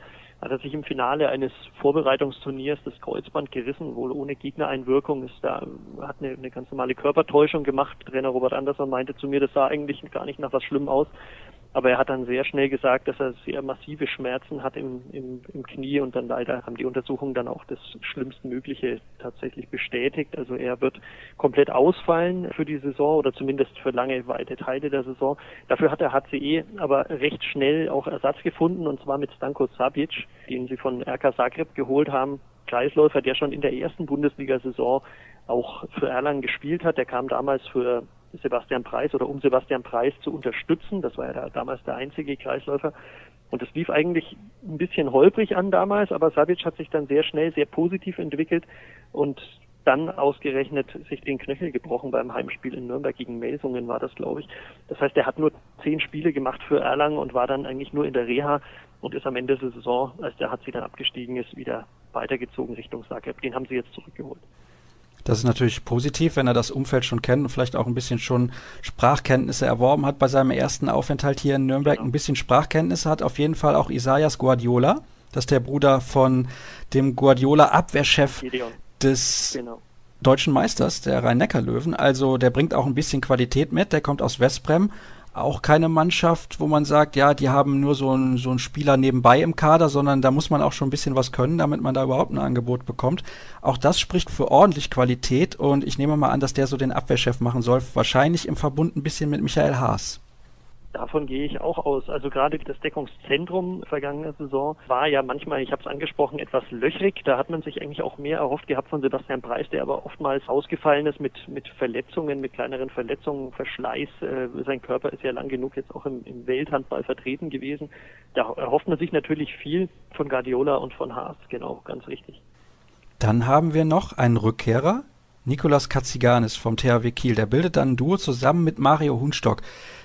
hat er sich im Finale eines Vorbereitungsturniers das Kreuzband gerissen, wohl ohne Gegnereinwirkung. Ist da, hat eine, eine ganz normale Körpertäuschung gemacht. Trainer Robert Andersson meinte zu mir, das sah eigentlich gar nicht nach was Schlimm aus. Aber er hat dann sehr schnell gesagt, dass er sehr massive Schmerzen hat im, im, im Knie und dann leider haben die Untersuchungen dann auch das Schlimmstmögliche tatsächlich bestätigt. Also er wird komplett ausfallen für die Saison oder zumindest für lange weite Teile der Saison. Dafür hat der HCE aber recht schnell auch Ersatz gefunden und zwar mit Stanko Sabic, den sie von RK Zagreb geholt haben. Kreisläufer, der schon in der ersten Bundesliga-Saison auch für Erlangen gespielt hat. Der kam damals für Sebastian Preis oder um Sebastian Preis zu unterstützen. Das war ja da, damals der einzige Kreisläufer. Und es lief eigentlich ein bisschen holprig an damals, aber Savic hat sich dann sehr schnell, sehr positiv entwickelt und dann ausgerechnet sich den Knöchel gebrochen beim Heimspiel in Nürnberg gegen Melsungen war das, glaube ich. Das heißt, er hat nur zehn Spiele gemacht für Erlangen und war dann eigentlich nur in der Reha und ist am Ende der Saison, als der HC dann abgestiegen ist, wieder weitergezogen Richtung Zagreb. Den haben sie jetzt zurückgeholt. Das ist natürlich positiv, wenn er das Umfeld schon kennt und vielleicht auch ein bisschen schon Sprachkenntnisse erworben hat bei seinem ersten Aufenthalt hier in Nürnberg. Ein bisschen Sprachkenntnisse hat auf jeden Fall auch Isaias Guardiola. Das ist der Bruder von dem Guardiola-Abwehrchef des genau. deutschen Meisters, der Rhein-Neckar-Löwen. Also der bringt auch ein bisschen Qualität mit. Der kommt aus Westbrem auch keine Mannschaft, wo man sagt, ja, die haben nur so einen so Spieler nebenbei im Kader, sondern da muss man auch schon ein bisschen was können, damit man da überhaupt ein Angebot bekommt. Auch das spricht für ordentlich Qualität und ich nehme mal an, dass der so den Abwehrchef machen soll, wahrscheinlich im Verbund ein bisschen mit Michael Haas. Davon gehe ich auch aus. Also gerade das Deckungszentrum vergangener Saison war ja manchmal, ich habe es angesprochen, etwas löchrig. Da hat man sich eigentlich auch mehr erhofft gehabt von Sebastian Preis, der aber oftmals ausgefallen ist mit, mit Verletzungen, mit kleineren Verletzungen, Verschleiß. Äh, sein Körper ist ja lang genug jetzt auch im, im Welthandball vertreten gewesen. Da erhofft man sich natürlich viel von Guardiola und von Haas, genau, ganz richtig. Dann haben wir noch einen Rückkehrer, Nikolas Katziganis vom THW Kiel. Der bildet dann ein Duo zusammen mit Mario Hunstock.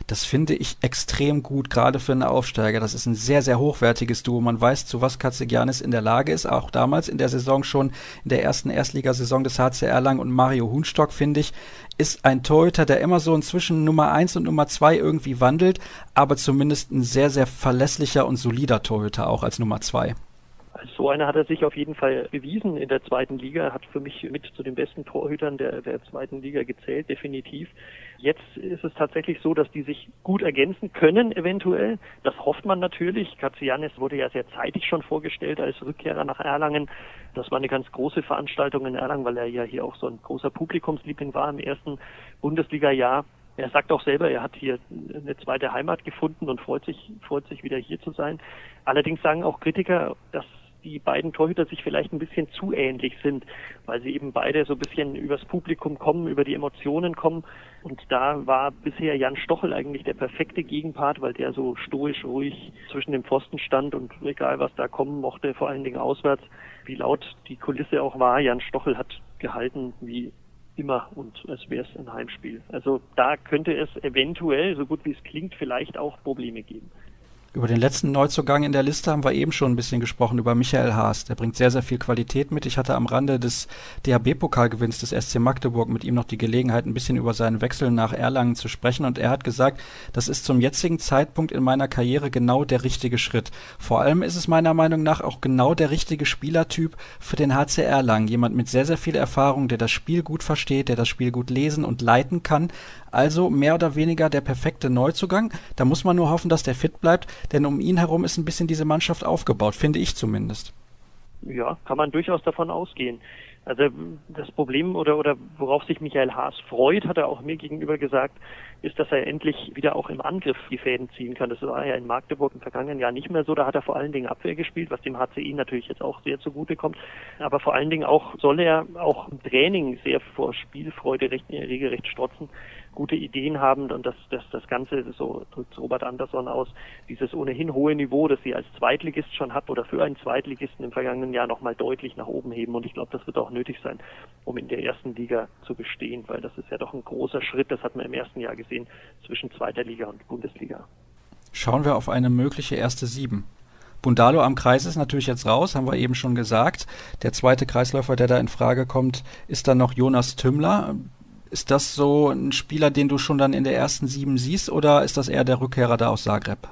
Das finde ich extrem gut, gerade für einen Aufsteiger. Das ist ein sehr, sehr hochwertiges Duo. Man weiß, zu was Katzigianis in der Lage ist. Auch damals in der Saison schon, in der ersten Erstligasaison des HCR Lang und Mario Hunstock, finde ich, ist ein Torhüter, der immer so inzwischen Nummer eins und Nummer zwei irgendwie wandelt, aber zumindest ein sehr, sehr verlässlicher und solider Torhüter auch als Nummer zwei. Als so einer hat er sich auf jeden Fall bewiesen in der zweiten Liga, hat für mich mit zu den besten Torhütern der, der zweiten Liga gezählt, definitiv. Jetzt ist es tatsächlich so, dass die sich gut ergänzen können, eventuell. Das hofft man natürlich. Katzianis wurde ja sehr zeitig schon vorgestellt als Rückkehrer nach Erlangen. Das war eine ganz große Veranstaltung in Erlangen, weil er ja hier auch so ein großer Publikumsliebling war im ersten Bundesliga-Jahr. Er sagt auch selber, er hat hier eine zweite Heimat gefunden und freut sich, freut sich wieder hier zu sein. Allerdings sagen auch Kritiker, dass die beiden Torhüter sich vielleicht ein bisschen zu ähnlich sind, weil sie eben beide so ein bisschen übers Publikum kommen, über die Emotionen kommen. Und da war bisher Jan Stochel eigentlich der perfekte Gegenpart, weil der so stoisch ruhig zwischen dem Pfosten stand und egal was da kommen mochte, vor allen Dingen auswärts, wie laut die Kulisse auch war, Jan Stochel hat gehalten wie immer und als wäre es ein Heimspiel. Also da könnte es eventuell, so gut wie es klingt, vielleicht auch Probleme geben. Über den letzten Neuzugang in der Liste haben wir eben schon ein bisschen gesprochen, über Michael Haas. Der bringt sehr, sehr viel Qualität mit. Ich hatte am Rande des DHB-Pokalgewinns des SC Magdeburg mit ihm noch die Gelegenheit, ein bisschen über seinen Wechsel nach Erlangen zu sprechen. Und er hat gesagt, das ist zum jetzigen Zeitpunkt in meiner Karriere genau der richtige Schritt. Vor allem ist es meiner Meinung nach auch genau der richtige Spielertyp für den HC Erlangen. Jemand mit sehr, sehr viel Erfahrung, der das Spiel gut versteht, der das Spiel gut lesen und leiten kann. Also mehr oder weniger der perfekte Neuzugang. Da muss man nur hoffen, dass der fit bleibt denn um ihn herum ist ein bisschen diese Mannschaft aufgebaut, finde ich zumindest. Ja, kann man durchaus davon ausgehen. Also das Problem oder, oder worauf sich Michael Haas freut, hat er auch mir gegenüber gesagt, ist, dass er endlich wieder auch im Angriff die Fäden ziehen kann. Das war ja in Magdeburg im vergangenen Jahr nicht mehr so. Da hat er vor allen Dingen Abwehr gespielt, was dem HCI natürlich jetzt auch sehr zugute kommt. Aber vor allen Dingen auch soll er auch im Training sehr vor Spielfreude recht, regelrecht strotzen gute Ideen haben und dass das, das Ganze, so drückt Robert Andersson aus, dieses ohnehin hohe Niveau, das sie als Zweitligist schon hat oder für einen Zweitligisten im vergangenen Jahr nochmal deutlich nach oben heben. Und ich glaube, das wird auch nötig sein, um in der ersten Liga zu bestehen, weil das ist ja doch ein großer Schritt, das hat man im ersten Jahr gesehen, zwischen zweiter Liga und Bundesliga. Schauen wir auf eine mögliche erste Sieben. Bundalo am Kreis ist natürlich jetzt raus, haben wir eben schon gesagt. Der zweite Kreisläufer, der da in Frage kommt, ist dann noch Jonas Tümmler. Ist das so ein Spieler, den du schon dann in der ersten sieben siehst, oder ist das eher der Rückkehrer da aus Zagreb?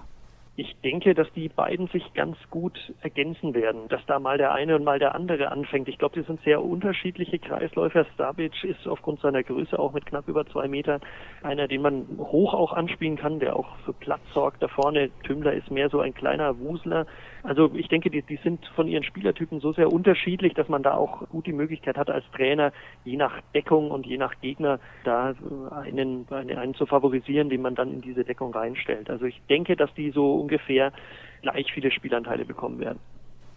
Ich denke, dass die beiden sich ganz gut ergänzen werden, dass da mal der eine und mal der andere anfängt. Ich glaube, die sind sehr unterschiedliche Kreisläufer. Stabic ist aufgrund seiner Größe auch mit knapp über zwei Metern einer, den man hoch auch anspielen kann, der auch für Platz sorgt da vorne. Tümmler ist mehr so ein kleiner Wusler. Also ich denke, die, die sind von ihren Spielertypen so sehr unterschiedlich, dass man da auch gut die Möglichkeit hat, als Trainer je nach Deckung und je nach Gegner da einen, einen, einen zu favorisieren, den man dann in diese Deckung reinstellt. Also ich denke, dass die so ungefähr gleich viele Spielanteile bekommen werden.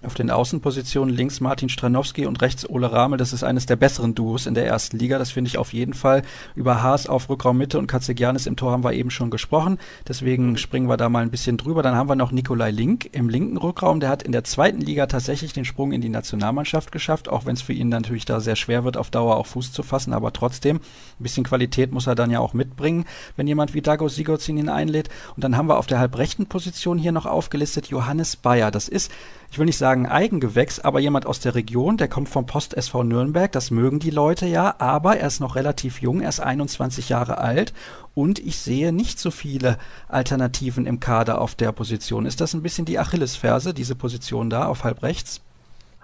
Auf den Außenpositionen links Martin Stranowski und rechts Ole Ramel, das ist eines der besseren Duos in der ersten Liga, das finde ich auf jeden Fall. Über Haas auf Rückraum Mitte und Katzegianis im Tor haben wir eben schon gesprochen, deswegen springen wir da mal ein bisschen drüber. Dann haben wir noch Nikolai Link im linken Rückraum, der hat in der zweiten Liga tatsächlich den Sprung in die Nationalmannschaft geschafft, auch wenn es für ihn natürlich da sehr schwer wird, auf Dauer auch Fuß zu fassen, aber trotzdem, ein bisschen Qualität muss er dann ja auch mitbringen, wenn jemand wie Dago Sigurdsson ihn einlädt. Und dann haben wir auf der halbrechten Position hier noch aufgelistet Johannes Bayer, das ist ich will nicht sagen Eigengewächs, aber jemand aus der Region, der kommt vom Post SV Nürnberg, das mögen die Leute ja, aber er ist noch relativ jung, er ist 21 Jahre alt und ich sehe nicht so viele Alternativen im Kader auf der Position. Ist das ein bisschen die Achillesferse, diese Position da auf halb rechts?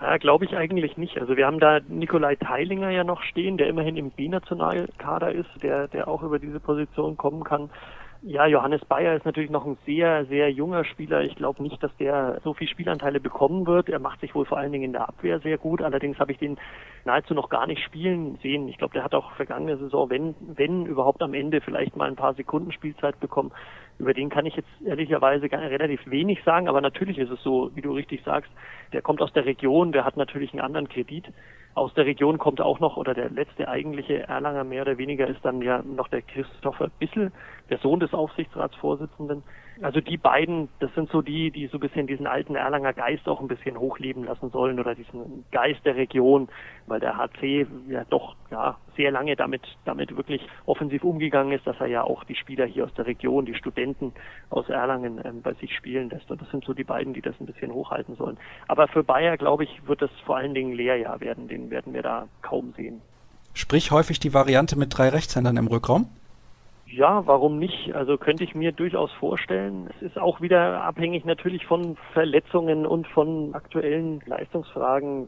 Ja, glaube ich eigentlich nicht. Also wir haben da Nikolai Teilinger ja noch stehen, der immerhin im B-Nationalkader ist, der, der auch über diese Position kommen kann. Ja, Johannes Bayer ist natürlich noch ein sehr, sehr junger Spieler. Ich glaube nicht, dass der so viel Spielanteile bekommen wird. Er macht sich wohl vor allen Dingen in der Abwehr sehr gut. Allerdings habe ich den nahezu noch gar nicht spielen sehen. Ich glaube, der hat auch vergangene Saison, wenn, wenn überhaupt am Ende vielleicht mal ein paar Sekunden Spielzeit bekommen. Über den kann ich jetzt ehrlicherweise relativ wenig sagen. Aber natürlich ist es so, wie du richtig sagst, der kommt aus der Region, der hat natürlich einen anderen Kredit. Aus der Region kommt auch noch, oder der letzte eigentliche Erlanger mehr oder weniger ist dann ja noch der Christopher Bissel, der Sohn des Aufsichtsratsvorsitzenden. Also die beiden, das sind so die, die so ein bisschen diesen alten Erlanger Geist auch ein bisschen hochleben lassen sollen oder diesen Geist der Region, weil der HC ja doch ja sehr lange damit damit wirklich offensiv umgegangen ist, dass er ja auch die Spieler hier aus der Region, die Studenten aus Erlangen ähm, bei sich spielen lässt. Und das sind so die beiden, die das ein bisschen hochhalten sollen. Aber für Bayer, glaube ich, wird das vor allen Dingen Lehrjahr werden. Den werden wir da kaum sehen. Sprich häufig die Variante mit drei Rechtshändern im Rückraum? Ja, warum nicht? Also könnte ich mir durchaus vorstellen. Es ist auch wieder abhängig natürlich von Verletzungen und von aktuellen Leistungsfragen,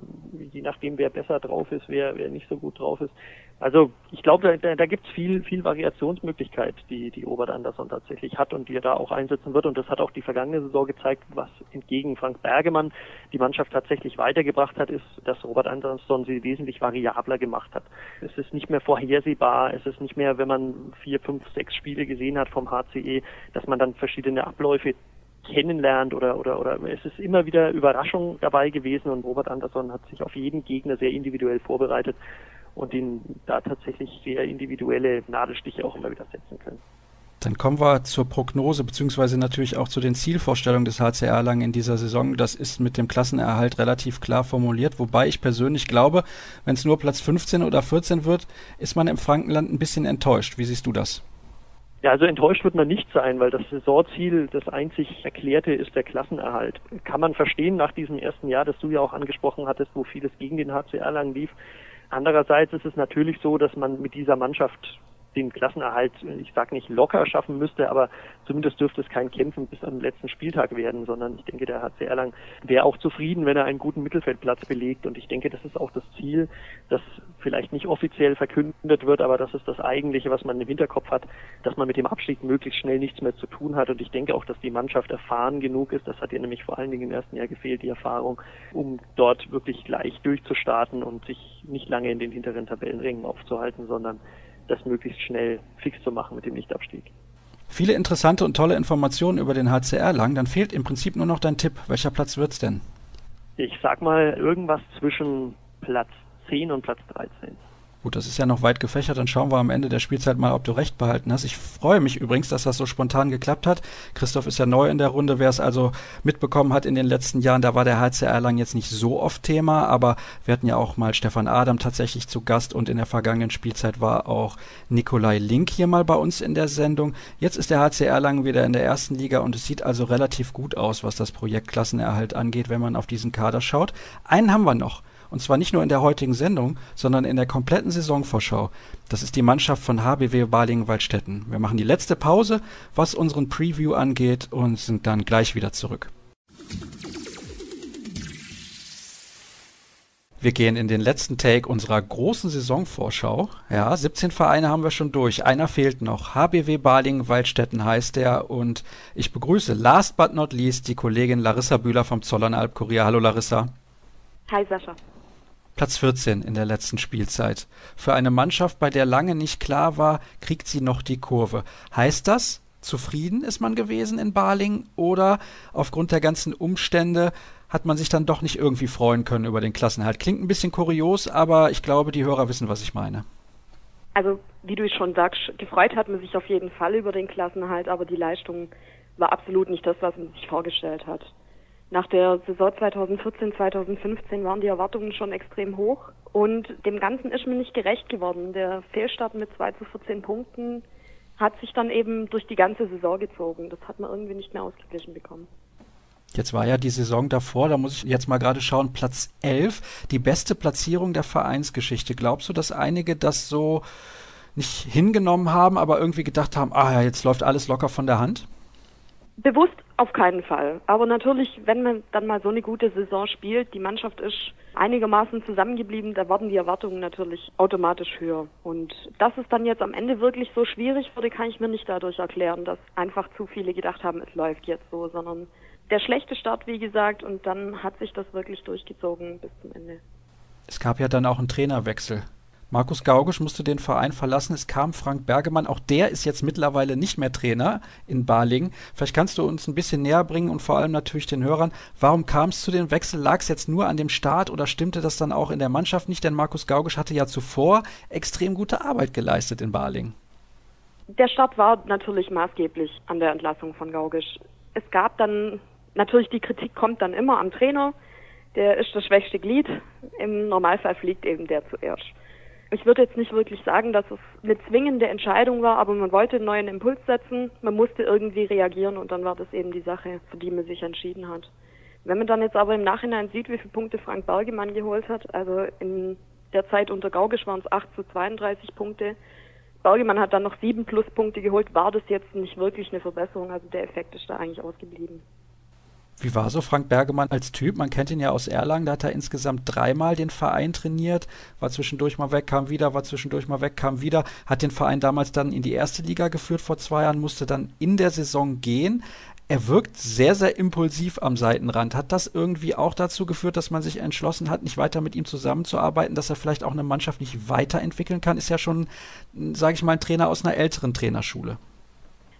je nachdem wer besser drauf ist, wer, wer nicht so gut drauf ist. Also ich glaube, da, da gibt es viel, viel Variationsmöglichkeit, die, die Robert Andersson tatsächlich hat und die er da auch einsetzen wird. Und das hat auch die vergangene Saison gezeigt, was entgegen Frank Bergemann die Mannschaft tatsächlich weitergebracht hat, ist, dass Robert Andersson sie wesentlich variabler gemacht hat. Es ist nicht mehr vorhersehbar, es ist nicht mehr, wenn man vier, fünf, sechs Spiele gesehen hat vom HCE, dass man dann verschiedene Abläufe kennenlernt oder, oder, oder es ist immer wieder Überraschung dabei gewesen und Robert Andersson hat sich auf jeden Gegner sehr individuell vorbereitet und ihn da tatsächlich sehr individuelle Nadelstiche auch immer wieder setzen können. Dann kommen wir zur Prognose beziehungsweise natürlich auch zu den Zielvorstellungen des HCR lang in dieser Saison. Das ist mit dem Klassenerhalt relativ klar formuliert, wobei ich persönlich glaube, wenn es nur Platz 15 oder 14 wird, ist man im Frankenland ein bisschen enttäuscht. Wie siehst du das? Ja, also enttäuscht wird man nicht sein, weil das Saisonziel, das einzig erklärte, ist der Klassenerhalt. Kann man verstehen nach diesem ersten Jahr, das du ja auch angesprochen hattest, wo vieles gegen den HCR lang lief. Andererseits ist es natürlich so, dass man mit dieser Mannschaft den Klassenerhalt, ich sage nicht locker schaffen müsste, aber zumindest dürfte es kein Kämpfen bis am letzten Spieltag werden, sondern ich denke, der HC Erlangen wäre auch zufrieden, wenn er einen guten Mittelfeldplatz belegt. Und ich denke, das ist auch das Ziel, das vielleicht nicht offiziell verkündet wird, aber das ist das Eigentliche, was man im Hinterkopf hat, dass man mit dem Abstieg möglichst schnell nichts mehr zu tun hat. Und ich denke auch, dass die Mannschaft erfahren genug ist, das hat ihr nämlich vor allen Dingen im ersten Jahr gefehlt, die Erfahrung, um dort wirklich gleich durchzustarten und sich nicht lange in den hinteren Tabellenrängen aufzuhalten, sondern das möglichst schnell fix zu machen mit dem Nichtabstieg. Viele interessante und tolle Informationen über den HCR lang. Dann fehlt im Prinzip nur noch dein Tipp. Welcher Platz wird's denn? Ich sag mal irgendwas zwischen Platz 10 und Platz 13. Gut, das ist ja noch weit gefächert. Dann schauen wir am Ende der Spielzeit mal, ob du recht behalten hast. Ich freue mich übrigens, dass das so spontan geklappt hat. Christoph ist ja neu in der Runde. Wer es also mitbekommen hat in den letzten Jahren, da war der HCR Erlangen jetzt nicht so oft Thema, aber wir hatten ja auch mal Stefan Adam tatsächlich zu Gast und in der vergangenen Spielzeit war auch Nikolai Link hier mal bei uns in der Sendung. Jetzt ist der HCR Erlangen wieder in der ersten Liga und es sieht also relativ gut aus, was das Projekt Klassenerhalt angeht, wenn man auf diesen Kader schaut. Einen haben wir noch. Und zwar nicht nur in der heutigen Sendung, sondern in der kompletten Saisonvorschau. Das ist die Mannschaft von HBW Balingen-Waldstätten. Wir machen die letzte Pause, was unseren Preview angeht und sind dann gleich wieder zurück. Wir gehen in den letzten Take unserer großen Saisonvorschau. Ja, 17 Vereine haben wir schon durch. Einer fehlt noch. HBW Balingen-Waldstätten heißt er. Und ich begrüße last but not least die Kollegin Larissa Bühler vom Zollern Albkurier. Hallo Larissa. Hi Sascha. Platz 14 in der letzten Spielzeit. Für eine Mannschaft, bei der lange nicht klar war, kriegt sie noch die Kurve. Heißt das, zufrieden ist man gewesen in Baling oder aufgrund der ganzen Umstände hat man sich dann doch nicht irgendwie freuen können über den Klassenhalt? Klingt ein bisschen kurios, aber ich glaube, die Hörer wissen, was ich meine. Also, wie du schon sagst, gefreut hat man sich auf jeden Fall über den Klassenhalt, aber die Leistung war absolut nicht das, was man sich vorgestellt hat. Nach der Saison 2014, 2015 waren die Erwartungen schon extrem hoch und dem Ganzen ist mir nicht gerecht geworden. Der Fehlstart mit 2 zu 14 Punkten hat sich dann eben durch die ganze Saison gezogen. Das hat man irgendwie nicht mehr ausgeglichen bekommen. Jetzt war ja die Saison davor, da muss ich jetzt mal gerade schauen, Platz 11, die beste Platzierung der Vereinsgeschichte. Glaubst du, dass einige das so nicht hingenommen haben, aber irgendwie gedacht haben, ah ja, jetzt läuft alles locker von der Hand? Bewusst auf keinen Fall. Aber natürlich, wenn man dann mal so eine gute Saison spielt, die Mannschaft ist einigermaßen zusammengeblieben, da werden die Erwartungen natürlich automatisch höher. Und dass es dann jetzt am Ende wirklich so schwierig wurde, kann ich mir nicht dadurch erklären, dass einfach zu viele gedacht haben, es läuft jetzt so, sondern der schlechte Start, wie gesagt, und dann hat sich das wirklich durchgezogen bis zum Ende. Es gab ja dann auch einen Trainerwechsel. Markus Gaugisch musste den Verein verlassen. Es kam Frank Bergemann. Auch der ist jetzt mittlerweile nicht mehr Trainer in Balingen. Vielleicht kannst du uns ein bisschen näher bringen und vor allem natürlich den Hörern. Warum kam es zu dem Wechsel? Lag es jetzt nur an dem Start oder stimmte das dann auch in der Mannschaft nicht? Denn Markus Gaugisch hatte ja zuvor extrem gute Arbeit geleistet in Balingen. Der Start war natürlich maßgeblich an der Entlassung von Gaugisch. Es gab dann natürlich die Kritik kommt dann immer am Trainer. Der ist das schwächste Glied. Im Normalfall fliegt eben der zuerst. Ich würde jetzt nicht wirklich sagen, dass es eine zwingende Entscheidung war, aber man wollte einen neuen Impuls setzen, man musste irgendwie reagieren und dann war das eben die Sache, für die man sich entschieden hat. Wenn man dann jetzt aber im Nachhinein sieht, wie viele Punkte Frank Bergemann geholt hat, also in der Zeit unter Gaugisch waren es 8 zu 32 Punkte, Bergemann hat dann noch sieben Pluspunkte geholt, war das jetzt nicht wirklich eine Verbesserung, also der Effekt ist da eigentlich ausgeblieben. Wie war so Frank Bergemann als Typ? Man kennt ihn ja aus Erlangen, da hat er insgesamt dreimal den Verein trainiert, war zwischendurch mal weg, kam wieder, war zwischendurch mal weg, kam wieder, hat den Verein damals dann in die erste Liga geführt vor zwei Jahren, musste dann in der Saison gehen. Er wirkt sehr, sehr impulsiv am Seitenrand. Hat das irgendwie auch dazu geführt, dass man sich entschlossen hat, nicht weiter mit ihm zusammenzuarbeiten, dass er vielleicht auch eine Mannschaft nicht weiterentwickeln kann? Ist ja schon, sage ich mal, ein Trainer aus einer älteren Trainerschule.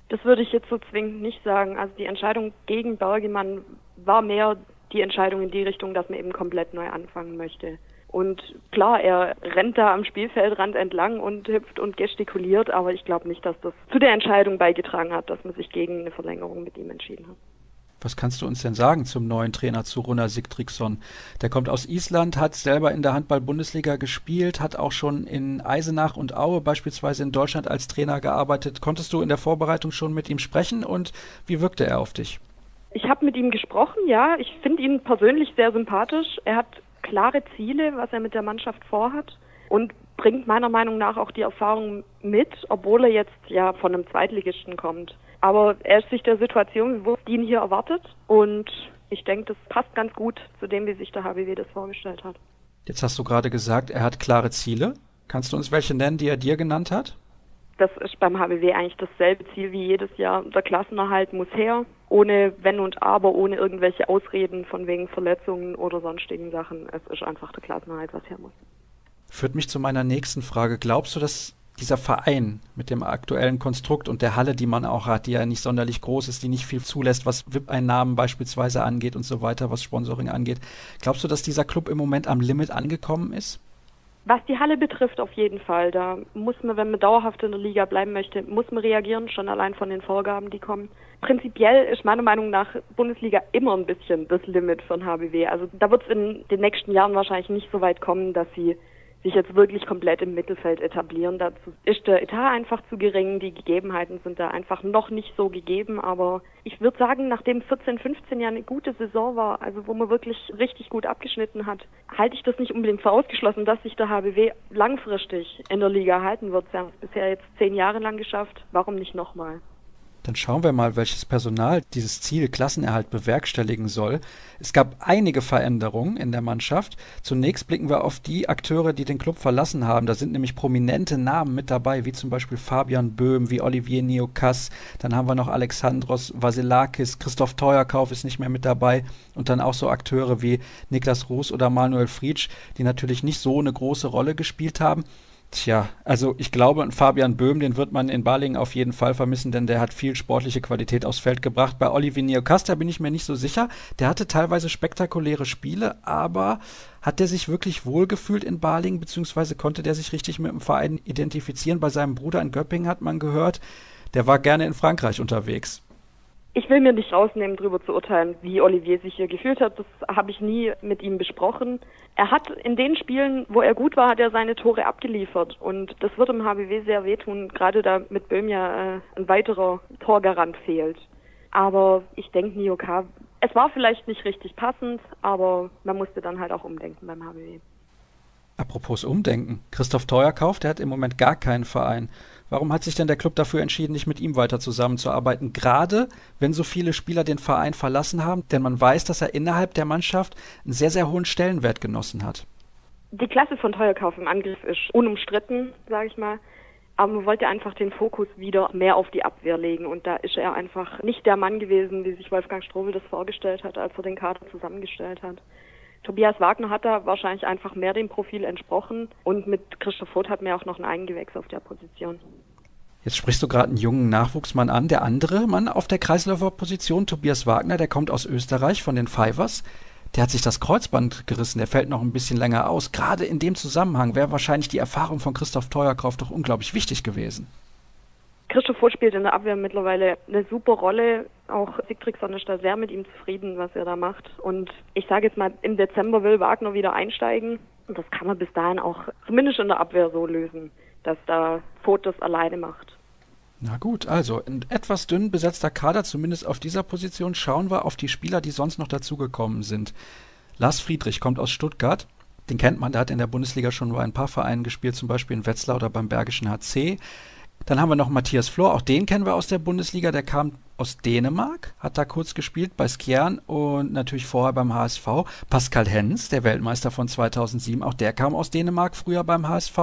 Das würde ich jetzt so zwingend nicht sagen. Also die Entscheidung gegen Bergemann war mehr die Entscheidung in die Richtung, dass man eben komplett neu anfangen möchte. Und klar, er rennt da am Spielfeldrand entlang und hüpft und gestikuliert, aber ich glaube nicht, dass das zu der Entscheidung beigetragen hat, dass man sich gegen eine Verlängerung mit ihm entschieden hat. Was kannst du uns denn sagen zum neuen Trainer zu Runa Sigtriksson? Der kommt aus Island, hat selber in der Handball-Bundesliga gespielt, hat auch schon in Eisenach und Aue beispielsweise in Deutschland als Trainer gearbeitet. Konntest du in der Vorbereitung schon mit ihm sprechen und wie wirkte er auf dich? Ich habe mit ihm gesprochen, ja. Ich finde ihn persönlich sehr sympathisch. Er hat klare Ziele, was er mit der Mannschaft vorhat und bringt meiner Meinung nach auch die Erfahrung mit, obwohl er jetzt ja von einem Zweitligisten kommt. Aber er ist sich der Situation bewusst, die ihn hier erwartet. Und ich denke, das passt ganz gut zu dem, wie sich der HBW das vorgestellt hat. Jetzt hast du gerade gesagt, er hat klare Ziele. Kannst du uns welche nennen, die er dir genannt hat? Das ist beim HBW eigentlich dasselbe Ziel wie jedes Jahr. Der Klassenerhalt muss her, ohne Wenn und Aber, ohne irgendwelche Ausreden von wegen Verletzungen oder sonstigen Sachen. Es ist einfach der Klassenerhalt, was her muss. Führt mich zu meiner nächsten Frage. Glaubst du, dass dieser Verein mit dem aktuellen Konstrukt und der Halle, die man auch hat, die ja nicht sonderlich groß ist, die nicht viel zulässt, was VIP-Einnahmen beispielsweise angeht und so weiter, was Sponsoring angeht. Glaubst du, dass dieser Club im Moment am Limit angekommen ist? Was die Halle betrifft, auf jeden Fall. Da muss man, wenn man dauerhaft in der Liga bleiben möchte, muss man reagieren, schon allein von den Vorgaben, die kommen. Prinzipiell ist meiner Meinung nach Bundesliga immer ein bisschen das Limit von HBW. Also da wird es in den nächsten Jahren wahrscheinlich nicht so weit kommen, dass sie sich jetzt wirklich komplett im Mittelfeld etablieren. Dazu ist der Etat einfach zu gering, die Gegebenheiten sind da einfach noch nicht so gegeben, aber ich würde sagen, nachdem 14, 15 Jahre eine gute Saison war, also wo man wirklich richtig gut abgeschnitten hat, halte ich das nicht unbedingt für ausgeschlossen, dass sich der HBW langfristig in der Liga halten wird. Sie haben es bisher jetzt zehn Jahre lang geschafft, warum nicht nochmal? Dann schauen wir mal, welches Personal dieses Ziel Klassenerhalt bewerkstelligen soll. Es gab einige Veränderungen in der Mannschaft. Zunächst blicken wir auf die Akteure, die den Club verlassen haben. Da sind nämlich prominente Namen mit dabei, wie zum Beispiel Fabian Böhm, wie Olivier Neokas. Dann haben wir noch Alexandros Vasilakis, Christoph Teuerkauf ist nicht mehr mit dabei. Und dann auch so Akteure wie Niklas Ruß oder Manuel Friedsch, die natürlich nicht so eine große Rolle gespielt haben. Tja, also ich glaube, Fabian Böhm, den wird man in Balingen auf jeden Fall vermissen, denn der hat viel sportliche Qualität aufs Feld gebracht. Bei Olivier Neocasta bin ich mir nicht so sicher. Der hatte teilweise spektakuläre Spiele, aber hat der sich wirklich wohlgefühlt in Balingen, beziehungsweise konnte der sich richtig mit dem Verein identifizieren? Bei seinem Bruder in Göppingen hat man gehört, der war gerne in Frankreich unterwegs. Ich will mir nicht rausnehmen, darüber zu urteilen, wie Olivier sich hier gefühlt hat. Das habe ich nie mit ihm besprochen. Er hat in den Spielen, wo er gut war, hat er seine Tore abgeliefert. Und das wird im HBW sehr wehtun, gerade da mit Böhm ja äh, ein weiterer Torgarant fehlt. Aber ich denke, Nioka, es war vielleicht nicht richtig passend, aber man musste dann halt auch umdenken beim HBW. Apropos Umdenken. Christoph Teuerkauf, der hat im Moment gar keinen Verein. Warum hat sich denn der Club dafür entschieden, nicht mit ihm weiter zusammenzuarbeiten? Gerade wenn so viele Spieler den Verein verlassen haben, denn man weiß, dass er innerhalb der Mannschaft einen sehr, sehr hohen Stellenwert genossen hat. Die Klasse von Teuerkauf im Angriff ist unumstritten, sage ich mal. Aber man wollte einfach den Fokus wieder mehr auf die Abwehr legen. Und da ist er einfach nicht der Mann gewesen, wie sich Wolfgang Strobel das vorgestellt hat, als er den Kader zusammengestellt hat. Tobias Wagner hat da wahrscheinlich einfach mehr dem Profil entsprochen und mit Christoph Voth hat mir auch noch ein Eigengewächs auf der Position. Jetzt sprichst du gerade einen jungen Nachwuchsmann an. Der andere Mann auf der Kreisläuferposition, Tobias Wagner, der kommt aus Österreich von den Fivers. Der hat sich das Kreuzband gerissen, der fällt noch ein bisschen länger aus. Gerade in dem Zusammenhang wäre wahrscheinlich die Erfahrung von Christoph Teuerkauf doch unglaublich wichtig gewesen. Christoph Voth spielt in der Abwehr mittlerweile eine super Rolle. Auch Sigtriksson ist da sehr mit ihm zufrieden, was er da macht. Und ich sage jetzt mal, im Dezember will Wagner wieder einsteigen. Und das kann man bis dahin auch zumindest in der Abwehr so lösen, dass da Voth das alleine macht. Na gut, also ein etwas dünn besetzter Kader, zumindest auf dieser Position. Schauen wir auf die Spieler, die sonst noch dazugekommen sind. Lars Friedrich kommt aus Stuttgart. Den kennt man, der hat in der Bundesliga schon bei ein paar Vereinen gespielt, zum Beispiel in Wetzlar oder beim Bergischen HC Dann haben wir noch Matthias Flor, auch den kennen wir aus der Bundesliga, der kam aus Dänemark, hat da kurz gespielt bei Skjern und natürlich vorher beim HSV. Pascal Hens, der Weltmeister von 2007, auch der kam aus Dänemark früher beim HSV.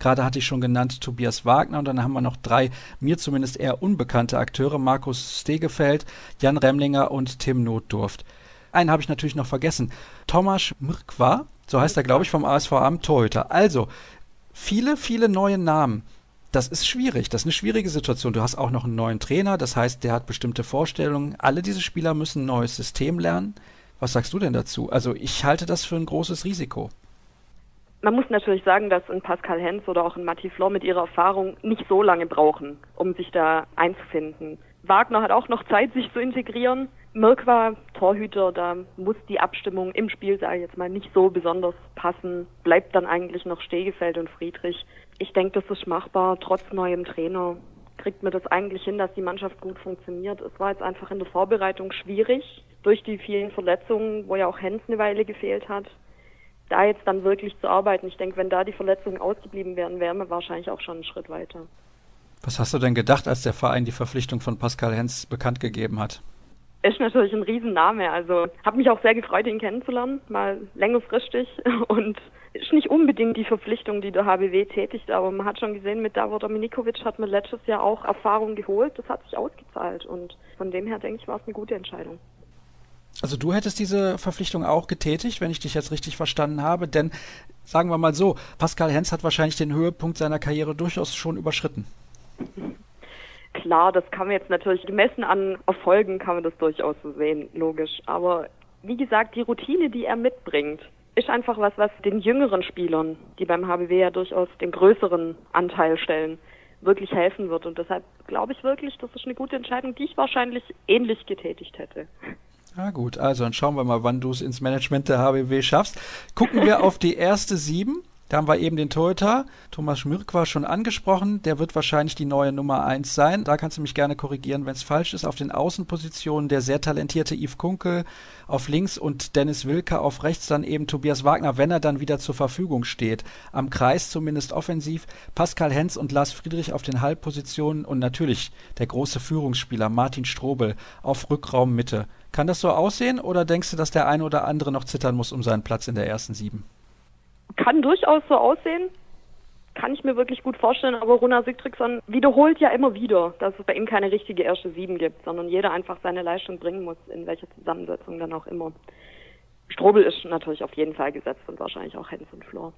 Gerade hatte ich schon genannt Tobias Wagner und dann haben wir noch drei mir zumindest eher unbekannte Akteure, Markus Stegefeld, Jan Remlinger und Tim Notdurft. Einen habe ich natürlich noch vergessen. Tomasz Mrkwa, so heißt er, glaube ich, vom ASV Amt Torhüter. Also, viele, viele neue Namen das ist schwierig. Das ist eine schwierige Situation. Du hast auch noch einen neuen Trainer, das heißt, der hat bestimmte Vorstellungen. Alle diese Spieler müssen ein neues System lernen. Was sagst du denn dazu? Also ich halte das für ein großes Risiko. Man muss natürlich sagen, dass ein Pascal Hens oder auch ein Matti Flor mit ihrer Erfahrung nicht so lange brauchen, um sich da einzufinden. Wagner hat auch noch Zeit, sich zu integrieren. Mirk war Torhüter, da muss die Abstimmung im Spiel, sage ich jetzt mal, nicht so besonders passen. Bleibt dann eigentlich noch Stegefeld und Friedrich ich denke, das ist machbar. Trotz neuem Trainer kriegt mir das eigentlich hin, dass die Mannschaft gut funktioniert. Es war jetzt einfach in der Vorbereitung schwierig durch die vielen Verletzungen, wo ja auch Hens eine Weile gefehlt hat. Da jetzt dann wirklich zu arbeiten. Ich denke, wenn da die Verletzungen ausgeblieben wären, wären wir wahrscheinlich auch schon einen Schritt weiter. Was hast du denn gedacht, als der Verein die Verpflichtung von Pascal Hens bekannt gegeben hat? Ist natürlich ein Riesenname. Also habe mich auch sehr gefreut, ihn kennenzulernen, mal längerfristig und ist nicht unbedingt die Verpflichtung, die der HBW tätigt, aber man hat schon gesehen, mit Davor Dominikovic hat man letztes Jahr auch Erfahrung geholt. Das hat sich ausgezahlt und von dem her denke ich, war es eine gute Entscheidung. Also du hättest diese Verpflichtung auch getätigt, wenn ich dich jetzt richtig verstanden habe, denn sagen wir mal so, Pascal Hens hat wahrscheinlich den Höhepunkt seiner Karriere durchaus schon überschritten. Klar, das kann man jetzt natürlich gemessen an Erfolgen kann man das durchaus so sehen, logisch. Aber wie gesagt, die Routine, die er mitbringt, ist einfach was, was den jüngeren Spielern, die beim HBW ja durchaus den größeren Anteil stellen, wirklich helfen wird. Und deshalb glaube ich wirklich, das ist eine gute Entscheidung, die ich wahrscheinlich ähnlich getätigt hätte. Na gut, also dann schauen wir mal, wann du es ins Management der HBW schaffst. Gucken wir auf die erste sieben. Da haben wir eben den Toyota. Thomas Schmirk war schon angesprochen. Der wird wahrscheinlich die neue Nummer 1 sein. Da kannst du mich gerne korrigieren, wenn es falsch ist. Auf den Außenpositionen der sehr talentierte Yves Kunkel auf links und Dennis Wilke auf rechts. Dann eben Tobias Wagner, wenn er dann wieder zur Verfügung steht. Am Kreis zumindest offensiv. Pascal Hens und Lars Friedrich auf den Halbpositionen. Und natürlich der große Führungsspieler Martin Strobel auf Rückraummitte. Kann das so aussehen oder denkst du, dass der eine oder andere noch zittern muss um seinen Platz in der ersten Sieben? Kann durchaus so aussehen. Kann ich mir wirklich gut vorstellen, aber Runa Sigtriksson wiederholt ja immer wieder, dass es bei ihm keine richtige erste Sieben gibt, sondern jeder einfach seine Leistung bringen muss, in welcher Zusammensetzung dann auch immer. Strobel ist natürlich auf jeden Fall gesetzt und wahrscheinlich auch Hens und Flor.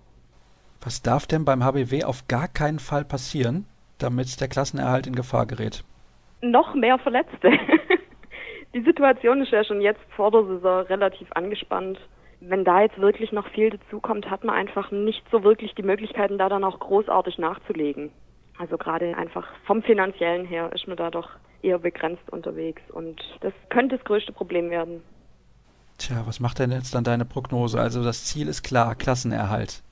Was darf denn beim HBW auf gar keinen Fall passieren, damit der Klassenerhalt in Gefahr gerät? Noch mehr Verletzte. Die Situation ist ja schon jetzt vor der Saison relativ angespannt wenn da jetzt wirklich noch viel dazukommt, hat man einfach nicht so wirklich die Möglichkeiten, da dann auch großartig nachzulegen. Also gerade einfach vom finanziellen her ist man da doch eher begrenzt unterwegs und das könnte das größte Problem werden. Tja, was macht denn jetzt dann deine Prognose? Also das Ziel ist klar, Klassenerhalt.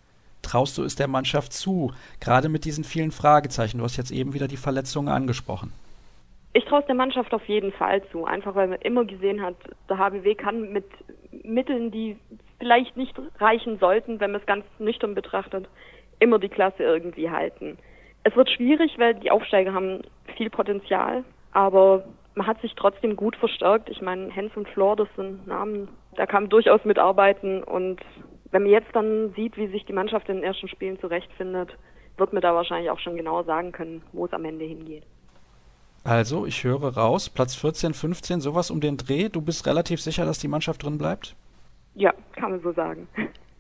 Traust du es der Mannschaft zu, gerade mit diesen vielen Fragezeichen? Du hast jetzt eben wieder die Verletzungen angesprochen. Ich traue es der Mannschaft auf jeden Fall zu, einfach weil man immer gesehen hat, der HBW kann mit Mitteln, die vielleicht nicht reichen sollten, wenn man es ganz nüchtern betrachtet, immer die Klasse irgendwie halten. Es wird schwierig, weil die Aufsteiger haben viel Potenzial, aber man hat sich trotzdem gut verstärkt. Ich meine, Hens und Flor, das sind Namen, da kann man durchaus mitarbeiten und wenn man jetzt dann sieht, wie sich die Mannschaft in den ersten Spielen zurechtfindet, wird man da wahrscheinlich auch schon genau sagen können, wo es am Ende hingeht. Also, ich höre raus, Platz 14, 15, sowas um den Dreh. Du bist relativ sicher, dass die Mannschaft drin bleibt? Ja, kann man so sagen.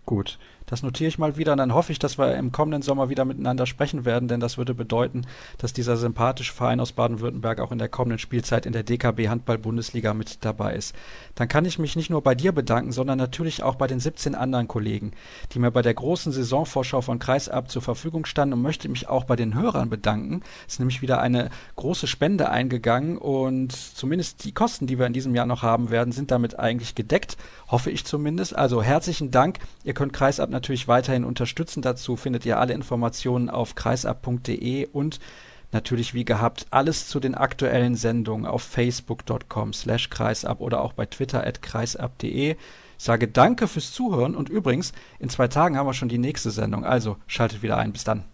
Gut. Das notiere ich mal wieder und dann hoffe ich, dass wir im kommenden Sommer wieder miteinander sprechen werden, denn das würde bedeuten, dass dieser sympathische Verein aus Baden-Württemberg auch in der kommenden Spielzeit in der DKB Handball-Bundesliga mit dabei ist. Dann kann ich mich nicht nur bei dir bedanken, sondern natürlich auch bei den 17 anderen Kollegen, die mir bei der großen Saisonvorschau von Kreisab zur Verfügung standen und möchte mich auch bei den Hörern bedanken. Es ist nämlich wieder eine große Spende eingegangen und zumindest die Kosten, die wir in diesem Jahr noch haben werden, sind damit eigentlich gedeckt, hoffe ich zumindest. Also herzlichen Dank. Ihr könnt Kreisab natürlich natürlich weiterhin unterstützen. Dazu findet ihr alle Informationen auf kreisab.de und natürlich wie gehabt alles zu den aktuellen Sendungen auf facebook.com slash kreisab oder auch bei twitter at kreisab.de. Sage danke fürs Zuhören und übrigens, in zwei Tagen haben wir schon die nächste Sendung, also schaltet wieder ein. Bis dann.